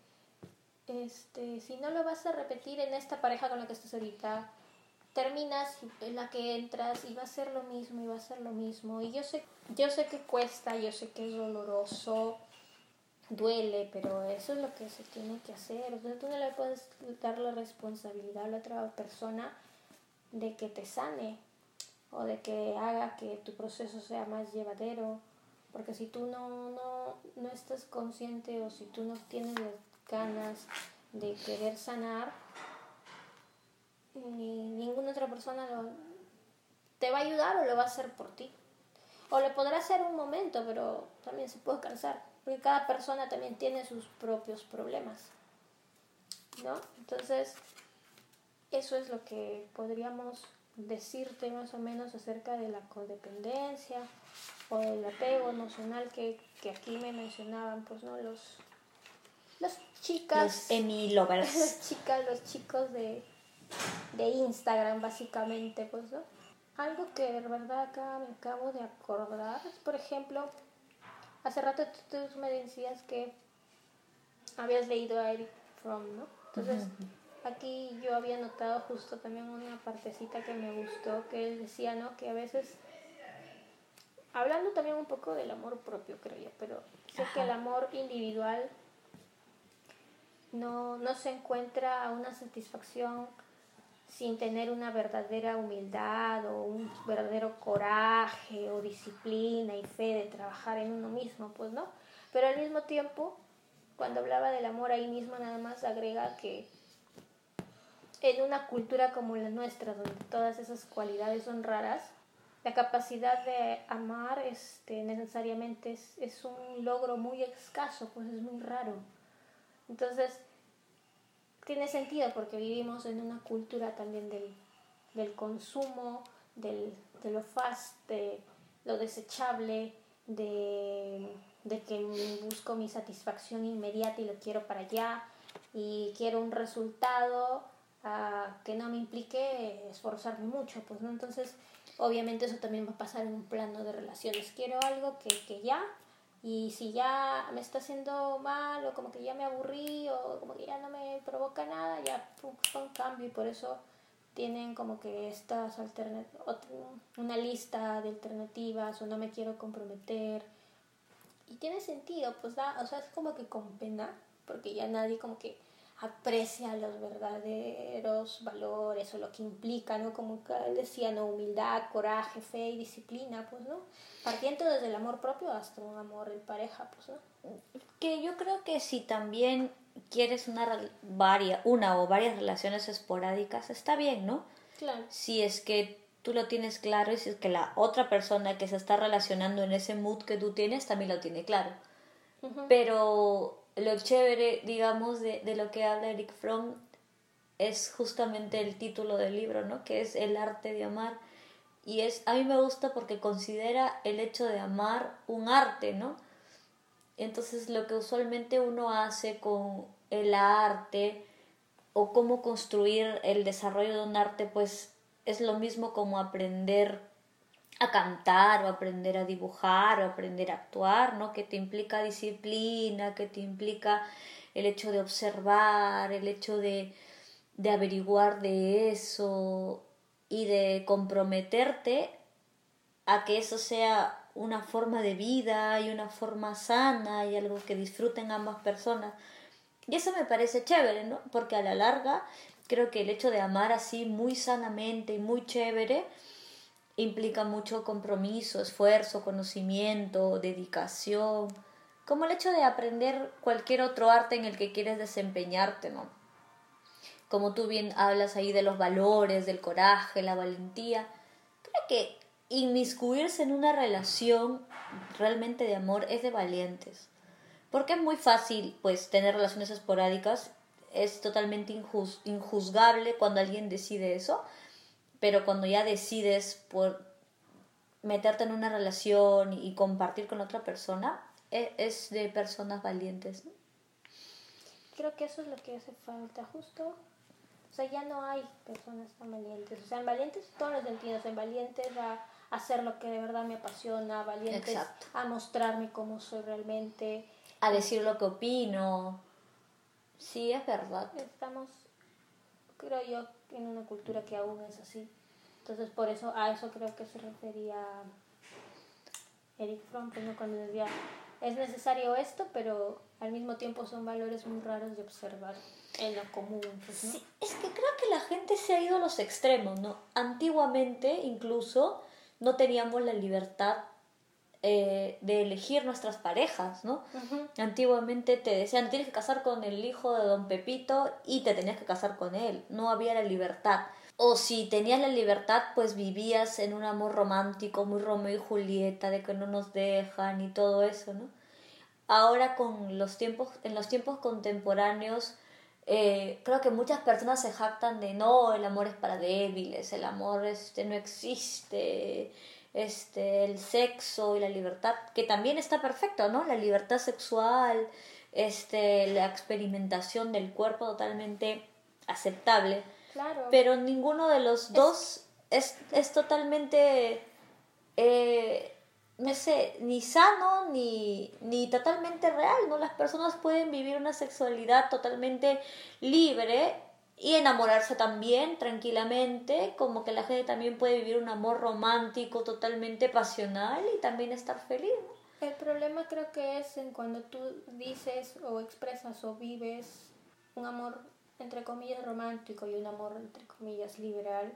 [SPEAKER 1] este, si no lo vas a repetir en esta pareja con la que estás ahorita, terminas en la que entras y va a ser lo mismo y va a ser lo mismo. Y yo sé, yo sé que cuesta, yo sé que es doloroso, duele, pero eso es lo que se tiene que hacer. O sea, tú no le puedes dar la responsabilidad a la otra persona de que te sane o de que haga que tu proceso sea más llevadero. Porque si tú no, no, no estás consciente o si tú no tienes las ganas de querer sanar, ni ninguna otra persona lo- te va a ayudar o lo va a hacer por ti. O lo podrá hacer un momento, pero también se puede cansar. Porque cada persona también tiene sus propios problemas. ¿No? Entonces, eso es lo que podríamos decirte más o menos acerca de la codependencia o del apego emocional que, que aquí me mencionaban, pues, ¿no? Los, las chicas
[SPEAKER 2] Los Emi Lovers.
[SPEAKER 1] las chicas, los chicos de, de Instagram, básicamente, pues, ¿no? Algo que de verdad acá me acabo de acordar por ejemplo, hace rato tú, tú me decías que habías leído a Eric Fromm, ¿no? Entonces, aquí yo había notado justo también una partecita que me gustó, que él decía, ¿no? Que a veces, hablando también un poco del amor propio, creo yo, pero sé que el amor individual no, no se encuentra una satisfacción sin tener una verdadera humildad o un verdadero coraje o disciplina y fe de trabajar en uno mismo, pues no. Pero al mismo tiempo, cuando hablaba del amor ahí mismo nada más agrega que en una cultura como la nuestra, donde todas esas cualidades son raras, la capacidad de amar este, necesariamente es, es un logro muy escaso, pues es muy raro. Entonces, tiene sentido porque vivimos en una cultura también del, del consumo, del, de lo fast, de lo desechable, de, de que busco mi satisfacción inmediata y lo quiero para allá y quiero un resultado ah, que no me implique esforzarme mucho, pues no, entonces obviamente eso también va a pasar en un plano de relaciones. Quiero algo que, que ya, y si ya me está haciendo mal o como que ya me aburrí o como que ya no me provoca nada, ya pum, un cambio y por eso tienen como que estas una lista de alternativas o no me quiero comprometer. Y tiene sentido, pues da, o sea, es como que con pena, porque ya nadie como que aprecia los verdaderos valores o lo que implica, ¿no? Como él decía, ¿no? Humildad, coraje, fe y disciplina, pues, ¿no? Partiendo desde el amor propio hasta un amor en pareja, pues, ¿no?
[SPEAKER 2] Que yo creo que si también quieres una, varia, una o varias relaciones esporádicas, está bien, ¿no?
[SPEAKER 1] Claro.
[SPEAKER 2] Si es que tú lo tienes claro y si es que la otra persona que se está relacionando en ese mood que tú tienes también lo tiene claro. Pero lo chévere, digamos, de, de lo que habla Eric Fromm es justamente el título del libro, ¿no? Que es El arte de amar. Y es, a mí me gusta porque considera el hecho de amar un arte, ¿no? Entonces lo que usualmente uno hace con el arte o cómo construir el desarrollo de un arte, pues es lo mismo como aprender a cantar o aprender a dibujar o aprender a actuar, ¿no? Que te implica disciplina, que te implica el hecho de observar, el hecho de, de averiguar de eso y de comprometerte a que eso sea una forma de vida y una forma sana y algo que disfruten ambas personas. Y eso me parece chévere, ¿no? Porque a la larga creo que el hecho de amar así muy sanamente y muy chévere implica mucho compromiso, esfuerzo, conocimiento, dedicación, como el hecho de aprender cualquier otro arte en el que quieres desempeñarte, ¿no? Como tú bien hablas ahí de los valores, del coraje, la valentía, creo que inmiscuirse en una relación realmente de amor es de valientes. Porque es muy fácil, pues, tener relaciones esporádicas. Es totalmente injuzgable cuando alguien decide eso. Pero cuando ya decides por meterte en una relación y compartir con otra persona, e, es de personas valientes.
[SPEAKER 1] Creo que eso es lo que hace falta, justo. O sea, ya no hay personas tan valientes. O sea, valientes todos los sentidos. En valientes a hacer lo que de verdad me apasiona, valientes a mostrarme cómo soy realmente
[SPEAKER 2] a decir lo que opino. Sí, es verdad.
[SPEAKER 1] Estamos, creo yo, en una cultura que aún es así. Entonces, por eso, a eso creo que se refería Eric Fromm, pues, cuando decía, es necesario esto, pero al mismo tiempo son valores muy raros de observar en lo común. Pues,
[SPEAKER 2] sí, es que creo que la gente se ha ido a los extremos, ¿no? Antiguamente, incluso, no teníamos la libertad eh, de elegir nuestras parejas, ¿no? Antiguamente te decían, tienes que casar con el hijo de don Pepito y te tenías que casar con él, no había la libertad. O si tenías la libertad, pues vivías en un amor romántico, muy Romeo y Julieta, de que no nos dejan y todo eso, ¿no? Ahora con los tiempos, en los tiempos contemporáneos, eh, creo que muchas personas se jactan de no, el amor es para débiles, el amor este no existe, este, el sexo y la libertad, que también está perfecto, ¿no? La libertad sexual, este, la experimentación del cuerpo totalmente aceptable.
[SPEAKER 1] Claro.
[SPEAKER 2] Pero ninguno de los dos es, es totalmente, eh, no sé, ni sano ni, ni totalmente real, ¿no? Las personas pueden vivir una sexualidad totalmente libre y enamorarse también tranquilamente, como que la gente también puede vivir un amor romántico totalmente pasional y también estar feliz.
[SPEAKER 1] El problema creo que es en cuando tú dices o expresas o vives un amor entre comillas romántico y un amor entre comillas liberal,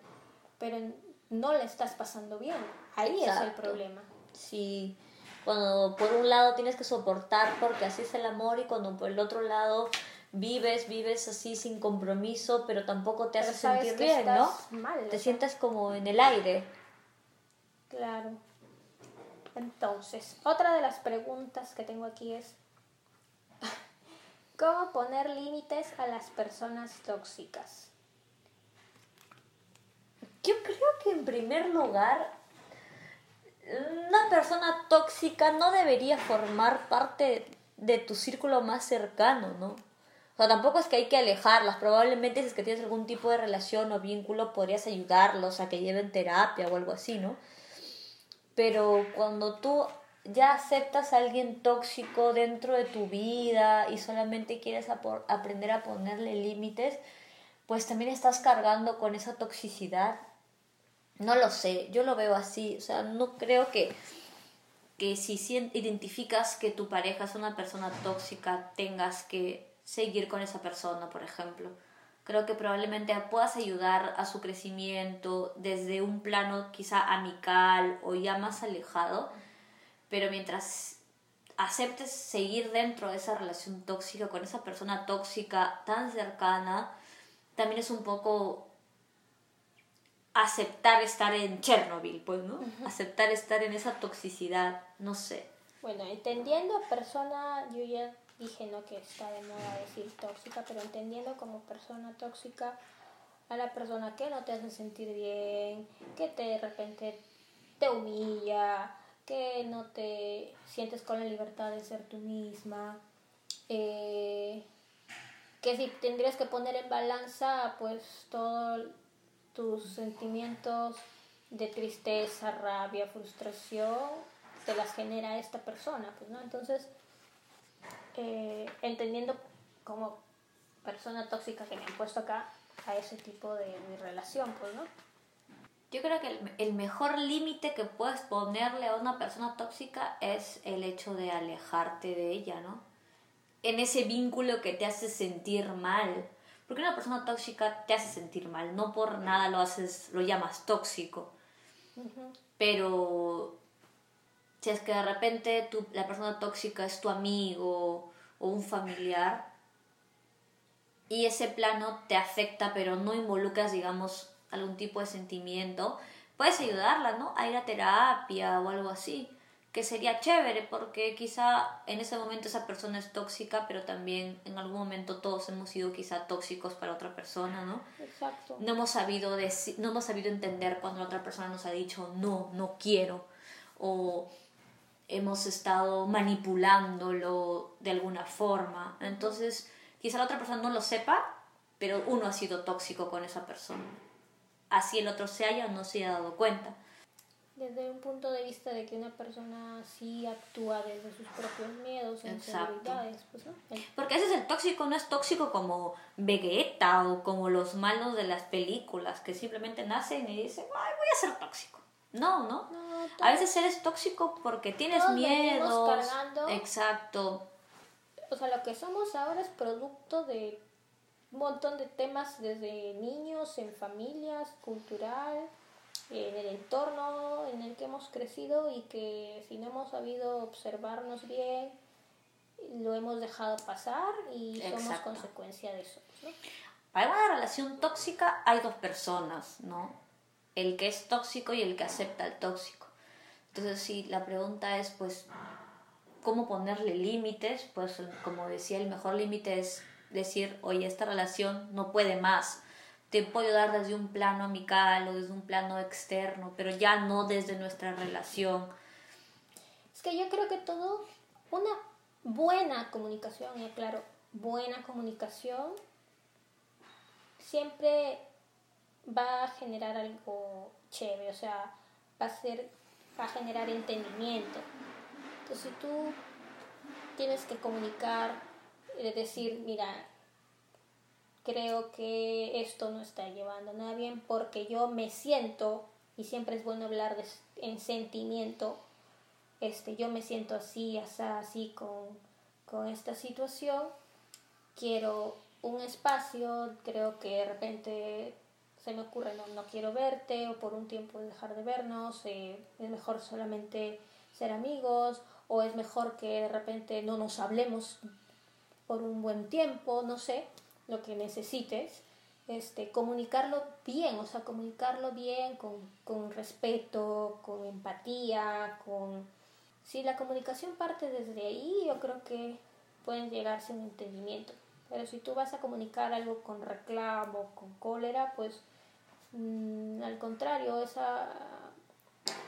[SPEAKER 1] pero no le estás pasando bien. Ahí es el problema.
[SPEAKER 2] Sí, cuando por un lado tienes que soportar porque así es el amor y cuando por el otro lado vives, vives así sin compromiso, pero tampoco te hace sentir bien, ¿no? te sientes como en el aire.
[SPEAKER 1] Claro. Entonces, otra de las preguntas que tengo aquí es, ¿cómo poner límites a las personas tóxicas?
[SPEAKER 2] Yo creo que en primer lugar, una persona tóxica no debería formar parte de tu círculo más cercano, ¿no? O sea, tampoco es que hay que alejarlas. Probablemente si es que tienes algún tipo de relación o vínculo, podrías ayudarlos a que lleven terapia o algo así, ¿no? Pero cuando tú ya aceptas a alguien tóxico dentro de tu vida y solamente quieres aprender a ponerle límites, pues también estás cargando con esa toxicidad. No lo sé, yo lo veo así. O sea, no creo que, que si identificas que tu pareja es una persona tóxica, tengas que seguir con esa persona, por ejemplo. Creo que probablemente puedas ayudar a su crecimiento desde un plano quizá amical o ya más alejado, pero mientras aceptes seguir dentro de esa relación tóxica con esa persona tóxica tan cercana, también es un poco aceptar estar en Chernobyl, pues, ¿no? Aceptar estar en esa toxicidad, no sé.
[SPEAKER 1] Bueno, entendiendo persona, yo ya dije no que está de moda decir tóxica, pero entendiendo como persona tóxica a la persona que no te hace sentir bien, que te de repente te humilla, que no te sientes con la libertad de ser tú misma, eh, que si tendrías que poner en balanza pues todos tus sentimientos de tristeza, rabia, frustración, te las genera esta persona, pues, ¿no? Entonces, eh, entendiendo como persona tóxica que me han puesto acá a ese tipo de, relación, pues, ¿no?
[SPEAKER 2] Yo creo que el, mejor límite que puedes ponerle a una persona tóxica es el hecho de alejarte de ella, ¿no? En ese vínculo que te hace sentir mal. Porque una persona tóxica te hace sentir mal, no por nada lo haces, lo llamas tóxico. Pero si es que de repente tu, la persona tóxica es tu amigo o un familiar y ese plano te afecta pero no involucras, digamos, algún tipo de sentimiento, puedes ayudarla, ¿no? A ir a terapia o algo así que sería chévere porque quizá en ese momento esa persona es tóxica, pero también en algún momento todos hemos sido quizá tóxicos para otra persona, ¿no?
[SPEAKER 1] Exacto.
[SPEAKER 2] No hemos sabido decir, no hemos sabido entender cuando la otra persona nos ha dicho no, no quiero o hemos estado manipulándolo de alguna forma. Entonces, quizá la otra persona no lo sepa, pero uno ha sido tóxico con esa persona. Así el otro se haya o no se haya dado cuenta
[SPEAKER 1] desde un punto de vista de que una persona sí actúa desde sus propios miedos, inseguridades, pues, ¿no?
[SPEAKER 2] Porque ese es el tóxico, no es tóxico como Vegeta o como los malos de las películas que simplemente nacen y dicen, ay, voy a ser tóxico. No, ¿no? A veces eres tóxico porque tienes miedo. Exacto.
[SPEAKER 1] O sea, lo que somos ahora es producto de un montón de temas desde niños, en familias, cultural, en el entorno en el que hemos crecido y que si no hemos sabido observarnos bien, lo hemos dejado pasar y somos consecuencia de eso.
[SPEAKER 2] Para una relación tóxica hay dos personas, ¿no? El que es tóxico y el que acepta el tóxico. Entonces, si la pregunta es, pues, ¿cómo ponerle límites? Pues, como decía, el mejor límite es decir, oye, esta relación no puede más te puedo dar desde un plano amical o desde un plano externo, pero ya no desde nuestra relación.
[SPEAKER 1] Es que yo creo que todo, una buena comunicación, y claro, buena comunicación siempre va a generar algo chévere, o sea, va a ser, a generar entendimiento. Entonces, si tú tienes que comunicar, es decir, mira, creo que esto no está llevando nada bien porque yo me siento, y siempre es bueno hablar en sentimiento, este, yo me siento así, así, así con, con esta situación, quiero un espacio, creo que de repente se me ocurre no, no quiero verte o por un tiempo dejar de vernos, eh, es mejor solamente ser amigos o es mejor que de repente no nos hablemos por un buen tiempo, no sé lo que necesites, este, comunicarlo bien, o sea, comunicarlo bien, con, con respeto, con empatía, con... Si la comunicación parte desde ahí, yo creo que pueden llegarse un entendimiento. Pero si tú vas a comunicar algo con reclamo, con cólera, pues mm, al contrario, esa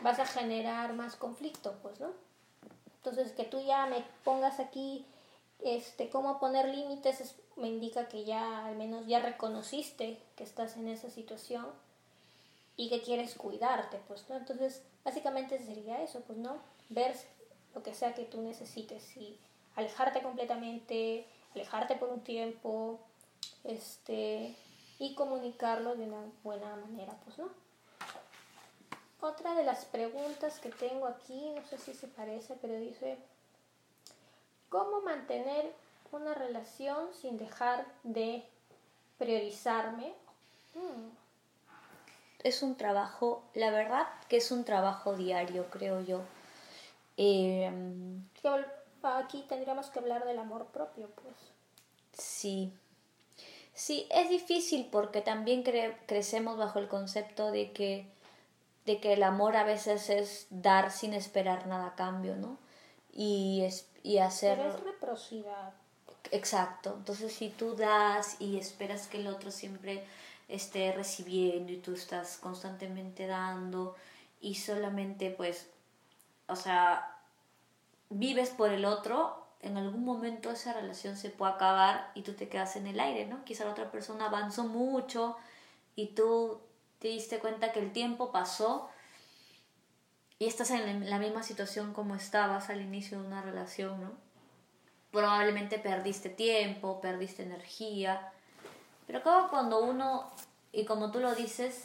[SPEAKER 1] vas a generar más conflicto, pues, ¿no? Entonces, que tú ya me pongas aquí este cómo poner límites me indica que ya al menos ya reconociste que estás en esa situación y que quieres cuidarte, pues, ¿no? Entonces, básicamente sería eso, pues, ¿no? Ver lo que sea que tú necesites y alejarte completamente, alejarte por un tiempo, este, y comunicarlo de una buena manera, pues, ¿no? Otra de las preguntas que tengo aquí, no sé si se parece, pero dice, ¿cómo mantener una relación sin dejar de priorizarme. Hmm.
[SPEAKER 2] Es un trabajo, la verdad que es un trabajo diario, creo yo. Em,
[SPEAKER 1] aquí tendríamos que hablar del amor propio, pues.
[SPEAKER 2] Sí. Sí, es difícil porque también crecemos bajo el concepto de que, de que el amor a veces es dar sin esperar nada a cambio, ¿no? Y, es, y hacer...
[SPEAKER 1] Pero es reciprocidad.
[SPEAKER 2] Exacto. Entonces, si tú das y esperas que el otro siempre esté recibiendo y tú estás constantemente dando y solamente pues, o sea, vives por el otro, en algún momento esa relación se puede acabar y tú te quedas en el aire, ¿no? Quizá la otra persona avanzó mucho y tú te diste cuenta que el tiempo pasó y estás en la misma situación como estabas al inicio de una relación, ¿no? probablemente perdiste tiempo, perdiste energía. Pero como cuando uno, y como tú lo dices,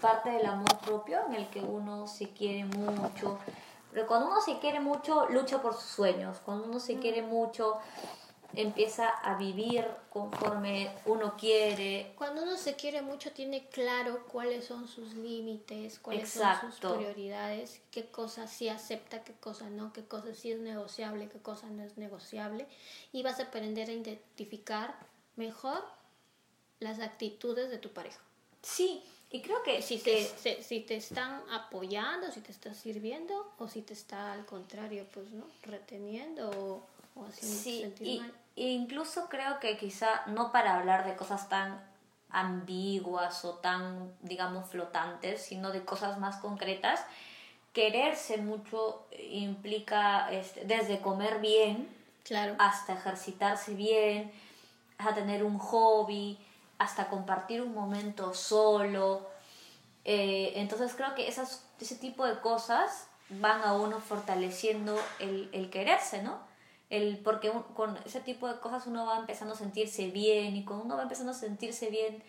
[SPEAKER 2] parte del amor propio en el que uno se quiere mucho. Pero cuando uno se quiere mucho, lucha por sus sueños. Cuando uno se quiere mucho, empieza a vivir conforme uno quiere.
[SPEAKER 1] Cuando uno se quiere mucho tiene claro cuáles son sus límites, cuáles son sus prioridades, qué cosas sí acepta, qué cosas no, qué cosas sí es negociable, qué cosas no es negociable y vas a aprender a identificar mejor las actitudes de tu pareja.
[SPEAKER 2] Sí, y creo que
[SPEAKER 1] si te, si te están apoyando, si te está sirviendo o si te está al contrario, pues no, reteniendo o, o haciendo sentir mal.
[SPEAKER 2] Incluso creo que quizá no para hablar de cosas tan ambiguas o tan, digamos, flotantes, sino de cosas más concretas. Quererse mucho implica este, desde comer bien
[SPEAKER 1] claro.
[SPEAKER 2] hasta ejercitarse bien, hasta tener un hobby, hasta compartir un momento solo. Eh, entonces creo que esas, ese tipo de cosas van a uno fortaleciendo el, el quererse, ¿no? El, porque con ese tipo de cosas uno va empezando a sentirse bien y cuando uno va empezando a sentirse bien,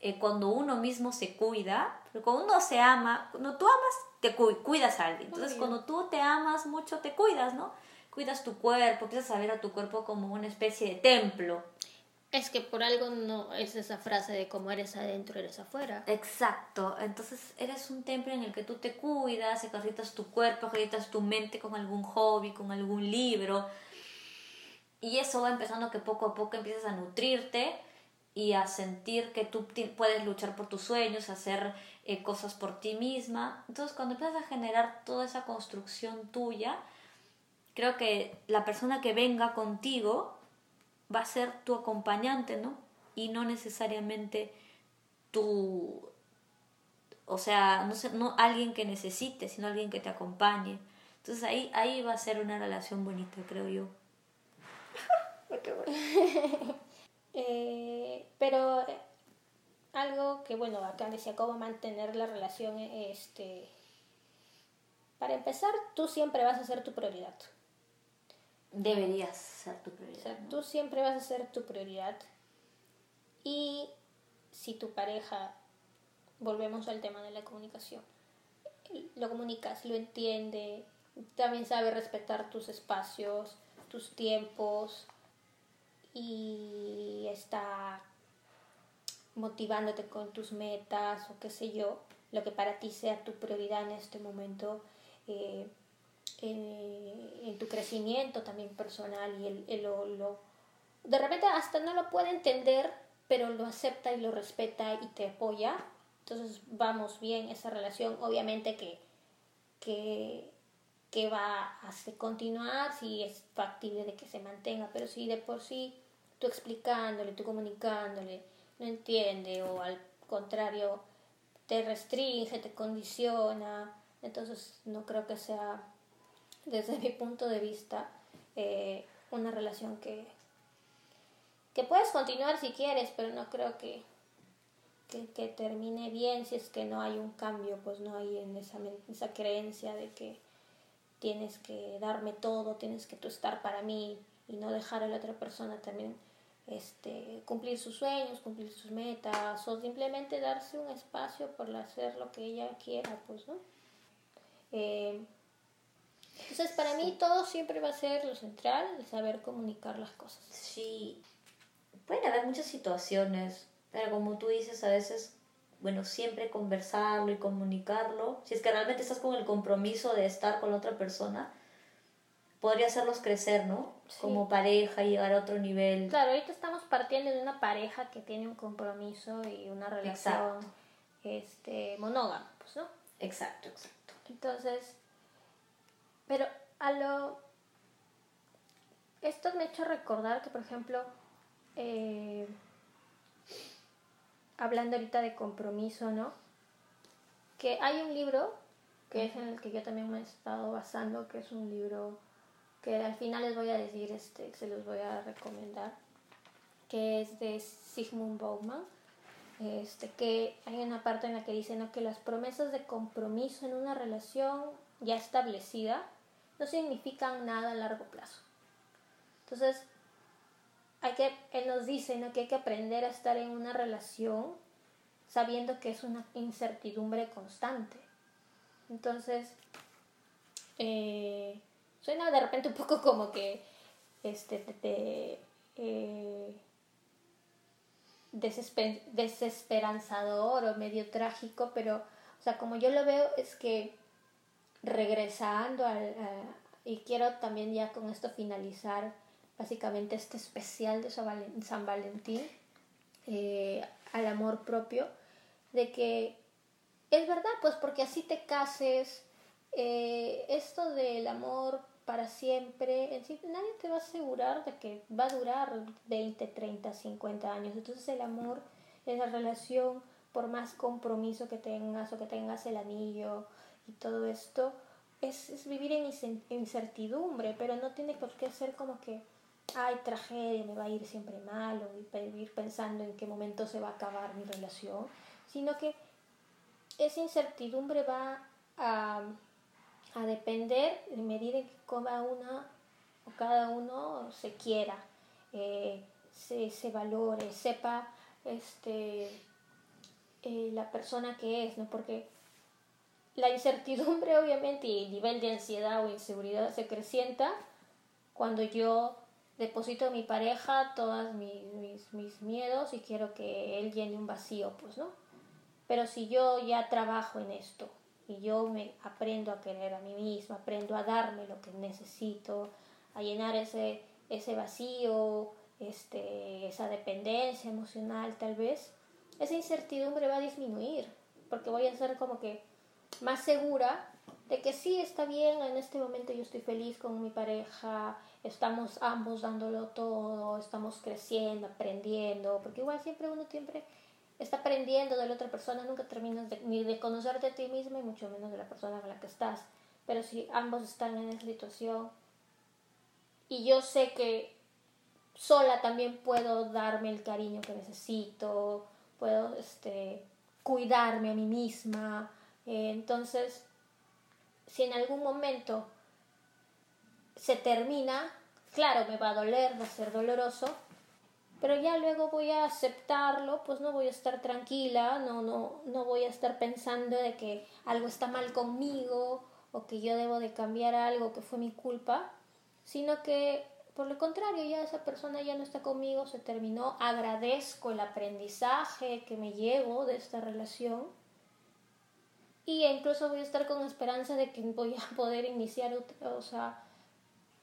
[SPEAKER 2] eh, cuando uno mismo se cuida, pero cuando uno se ama, cuando tú amas, te cuidas a alguien. Entonces cuando tú te amas mucho, te cuidas, ¿no? Cuidas tu cuerpo, empiezas a ver a tu cuerpo como una especie de templo.
[SPEAKER 1] Es que por algo no es esa frase de como eres adentro, eres afuera.
[SPEAKER 2] Exacto. Entonces eres un templo en el que tú te cuidas, ejercitas tu cuerpo, ejercitas tu mente con algún hobby, con algún libro. Y eso va empezando que poco a poco empiezas a nutrirte y a sentir que tú puedes luchar por tus sueños, hacer eh, cosas por ti misma. Entonces cuando empiezas a generar toda esa construcción tuya, creo que la persona que venga contigo va a ser tu acompañante, ¿no? Y no necesariamente tu, o sea, no, sé, no alguien que necesite, sino alguien que te acompañe. Entonces ahí, ahí va a ser una relación bonita, creo yo.
[SPEAKER 1] eh, pero eh, algo que, bueno, acá decía cómo mantener la relación, este, para empezar, tú siempre vas a ser tu prioridad
[SPEAKER 2] deberías ser tu prioridad.
[SPEAKER 1] tú siempre vas a ser tu prioridad. Y si tu pareja, volvemos al tema de la comunicación, lo comunicas, lo entiende, también sabe respetar tus espacios, tus tiempos y está motivándote con tus metas o qué sé yo, lo que para ti sea tu prioridad en este momento. Eh, en, tu crecimiento también personal y el, lo, de repente hasta no lo puede entender, pero lo acepta y lo respeta y te apoya. Entonces vamos bien esa relación, obviamente que, que, que va a continuar si es factible de que se mantenga, pero si de por sí tú explicándole, tú comunicándole, no entiende o al contrario te restringe, te condiciona, entonces no creo que sea desde mi punto de vista, eh, una relación que, que puedes continuar si quieres, pero no creo que, que, termine bien si es que no hay un cambio, pues no hay en esa, esa creencia de que tienes que darme todo, tienes que tú estar para mí y no dejar a la otra persona también este, cumplir sus sueños, cumplir sus metas o simplemente darse un espacio por hacer lo que ella quiera, pues, ¿no? Eh, entonces, para mí todo siempre va a ser lo central, el saber comunicar las cosas.
[SPEAKER 2] Sí, pueden haber muchas situaciones, pero como tú dices, a veces, bueno, siempre conversarlo y comunicarlo, si es que realmente estás con el compromiso de estar con la otra persona, podría hacerlos crecer, ¿no? Como pareja y llegar a otro nivel.
[SPEAKER 1] Claro, ahorita estamos partiendo de una pareja que tiene un compromiso y una relación este monógama, pues, ¿no?
[SPEAKER 2] Exacto, exacto.
[SPEAKER 1] Entonces, pero a lo... Esto me ha hecho recordar que, por ejemplo, eh, hablando ahorita de compromiso, ¿no? Que hay un libro, que es en el que yo también me he estado basando, que es un libro que al final les voy a decir, este, se los voy a recomendar, que es de Sigmund Bauman, este, que hay una parte en la que dice ¿no? que las promesas de compromiso en una relación ya establecida no significan nada a largo plazo. Entonces, hay que, él nos dice que hay que aprender a estar en una relación sabiendo que es una incertidumbre constante. Entonces, eh, suena de repente un poco como que este, te, eh, desesperanzador o medio trágico, pero, o sea, como yo lo veo es que regresando al, y quiero también ya con esto finalizar básicamente este especial de San Valentín eh, al amor propio, de que es verdad, pues porque así te cases, eh, esto del amor para siempre, en sí, nadie te va a asegurar de que va a durar 20, 30, 50 años. Entonces el amor, esa relación, por más compromiso que tengas o que tengas el anillo y todo esto, es, es vivir en incertidumbre, pero no tiene por qué ser como que, ay, tragedia, me va a ir siempre mal, o vivir pensando en qué momento se va a acabar mi relación, sino que esa incertidumbre va a a depender de medida que cada una o cada uno se quiera, eh, se, se, valore, sepa este, eh, la persona que es, ¿no? Porque la incertidumbre obviamente y el nivel de ansiedad o inseguridad se crecienta cuando yo deposito a mi pareja todos mis, mis, mis, miedos y quiero que él llene un vacío, pues, ¿no? Pero si yo ya trabajo en esto, y yo me aprendo a querer a mí misma, aprendo a darme lo que necesito, a llenar ese, ese vacío, este, esa dependencia emocional tal vez, esa incertidumbre va a disminuir, porque voy a ser como que más segura de que sí está bien, en este momento yo estoy feliz con mi pareja, estamos ambos dándolo todo, estamos creciendo, aprendiendo, porque igual siempre uno siempre está aprendiendo de la otra persona, nunca terminas ni de conocerte a ti misma y mucho menos de la persona con la que estás. Pero si ambos están en esa situación y yo sé que sola también puedo darme el cariño que necesito, puedo este, cuidarme a mí misma, eh, entonces si en algún momento se termina, claro, me va a doler, va a ser doloroso, pero ya luego voy a aceptarlo, pues no voy a estar tranquila, no, no, no voy a estar pensando de que algo está mal conmigo o que yo debo de cambiar algo que fue mi culpa, sino que por lo contrario, ya esa persona ya no está conmigo, se terminó, agradezco el aprendizaje que me llevo de esta relación y incluso voy a estar con esperanza de que voy a poder iniciar, o sea,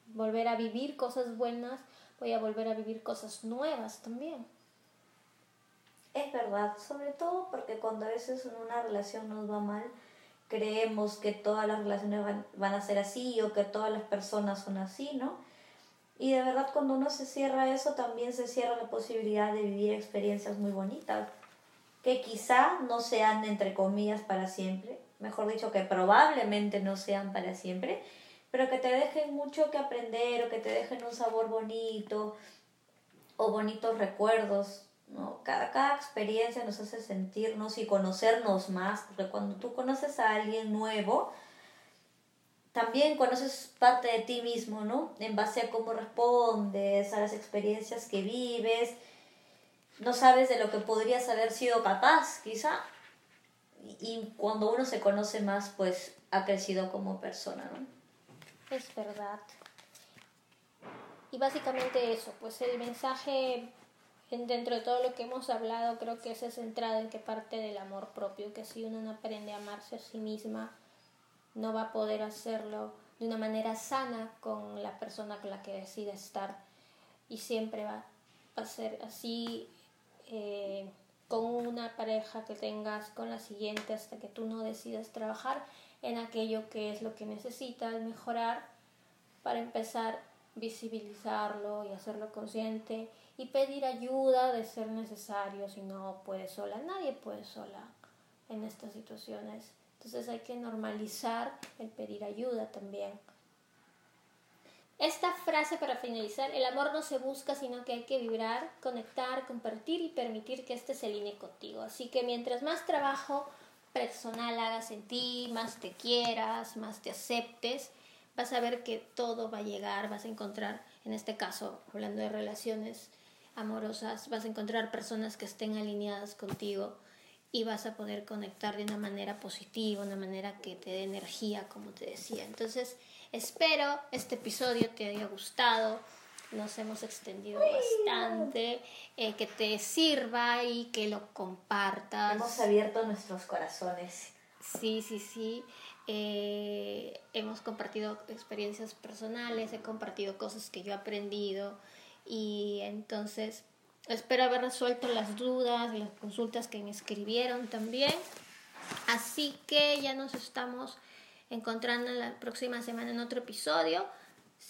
[SPEAKER 1] volver a vivir cosas buenas voy a volver a vivir cosas nuevas también.
[SPEAKER 2] Es verdad, sobre todo porque cuando a veces en una relación nos va mal, creemos que todas las relaciones van, van, a ser así o que todas las personas son así, ¿no? Y de verdad cuando uno se cierra eso, también se cierra la posibilidad de vivir experiencias muy bonitas, que quizá no sean, entre comillas, para siempre, mejor dicho, que probablemente no sean para siempre, pero que te dejen mucho que aprender o que te dejen un sabor bonito o bonitos recuerdos. ¿no? Cada, cada experiencia nos hace sentirnos y conocernos más, porque cuando tú conoces a alguien nuevo, también conoces parte de ti mismo, ¿no? En base a cómo respondes, a las experiencias que vives. No sabes de lo que podrías haber sido capaz, quizá. Y cuando uno se conoce más, pues ha crecido como persona, ¿no?
[SPEAKER 1] Es verdad. Y básicamente eso, pues el mensaje dentro de todo lo que hemos hablado creo que es centrado en que parte del amor propio, que si uno no aprende a amarse a sí misma, no va a poder hacerlo de una manera sana con la persona con la que decida estar y siempre va a ser así eh, con una pareja que tengas, con la siguiente hasta que tú no decidas trabajar en aquello que es lo que necesitas mejorar para empezar visibilizarlo y hacerlo consciente y pedir ayuda de ser necesario si no puedes sola. Nadie puede sola en estas situaciones. Entonces hay que normalizar el pedir ayuda también. Esta frase para finalizar, el amor no se busca, sino que hay que vibrar, conectar, compartir y permitir que éste se alinee contigo. Así que mientras más trabajo personal hagas en ti, más te quieras, más te aceptes, vas a ver que todo va a llegar, vas a encontrar, en este caso, hablando de relaciones amorosas, vas a encontrar personas que estén alineadas contigo y vas a poder conectar de una manera positiva, una manera que te dé energía, como te decía. Entonces, espero este episodio te haya gustado. nos hemos extendido bastante, eh, que te sirva y que lo compartas.
[SPEAKER 2] Hemos abierto nuestros corazones.
[SPEAKER 1] Sí, sí, sí. Eh, hemos compartido experiencias personales, he compartido cosas que yo he aprendido y entonces espero haber resuelto las dudas, las consultas que me escribieron también. Así que ya nos estamos encontrando la próxima semana en otro episodio.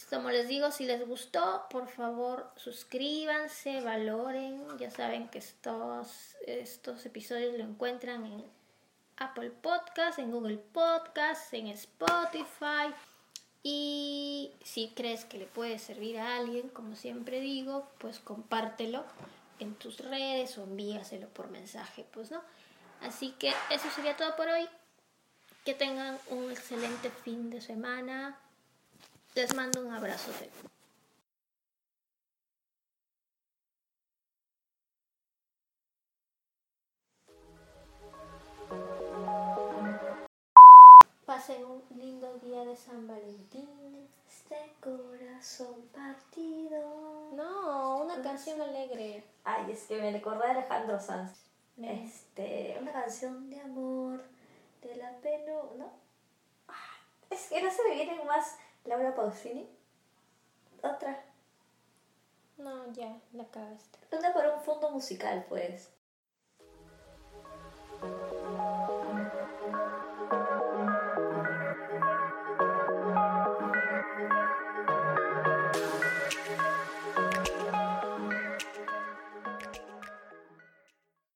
[SPEAKER 1] Como les digo, si les gustó, por favor suscríbanse, valoren. Ya saben que estos, estos episodios lo encuentran en Apple Podcast, en Google Podcast, en Spotify. Y si crees que le puede servir a alguien, como siempre digo, pues compártelo en tus redes o envíaselo por mensaje, pues no. Así que eso sería todo por hoy. Que tengan un excelente fin de semana. Les mando un abrazo. Pasen un lindo día de San Valentín.
[SPEAKER 2] Este corazón partido.
[SPEAKER 1] No, una canción alegre.
[SPEAKER 2] Ay, es que me recordé a Alejandro Sanz. Este, una canción de amor, de la pelo, ¿no? Ah, es que no se me vienen más Laura Pausini. Otra.
[SPEAKER 1] No, ya, la cagaste.
[SPEAKER 2] Una para un fondo musical, pues.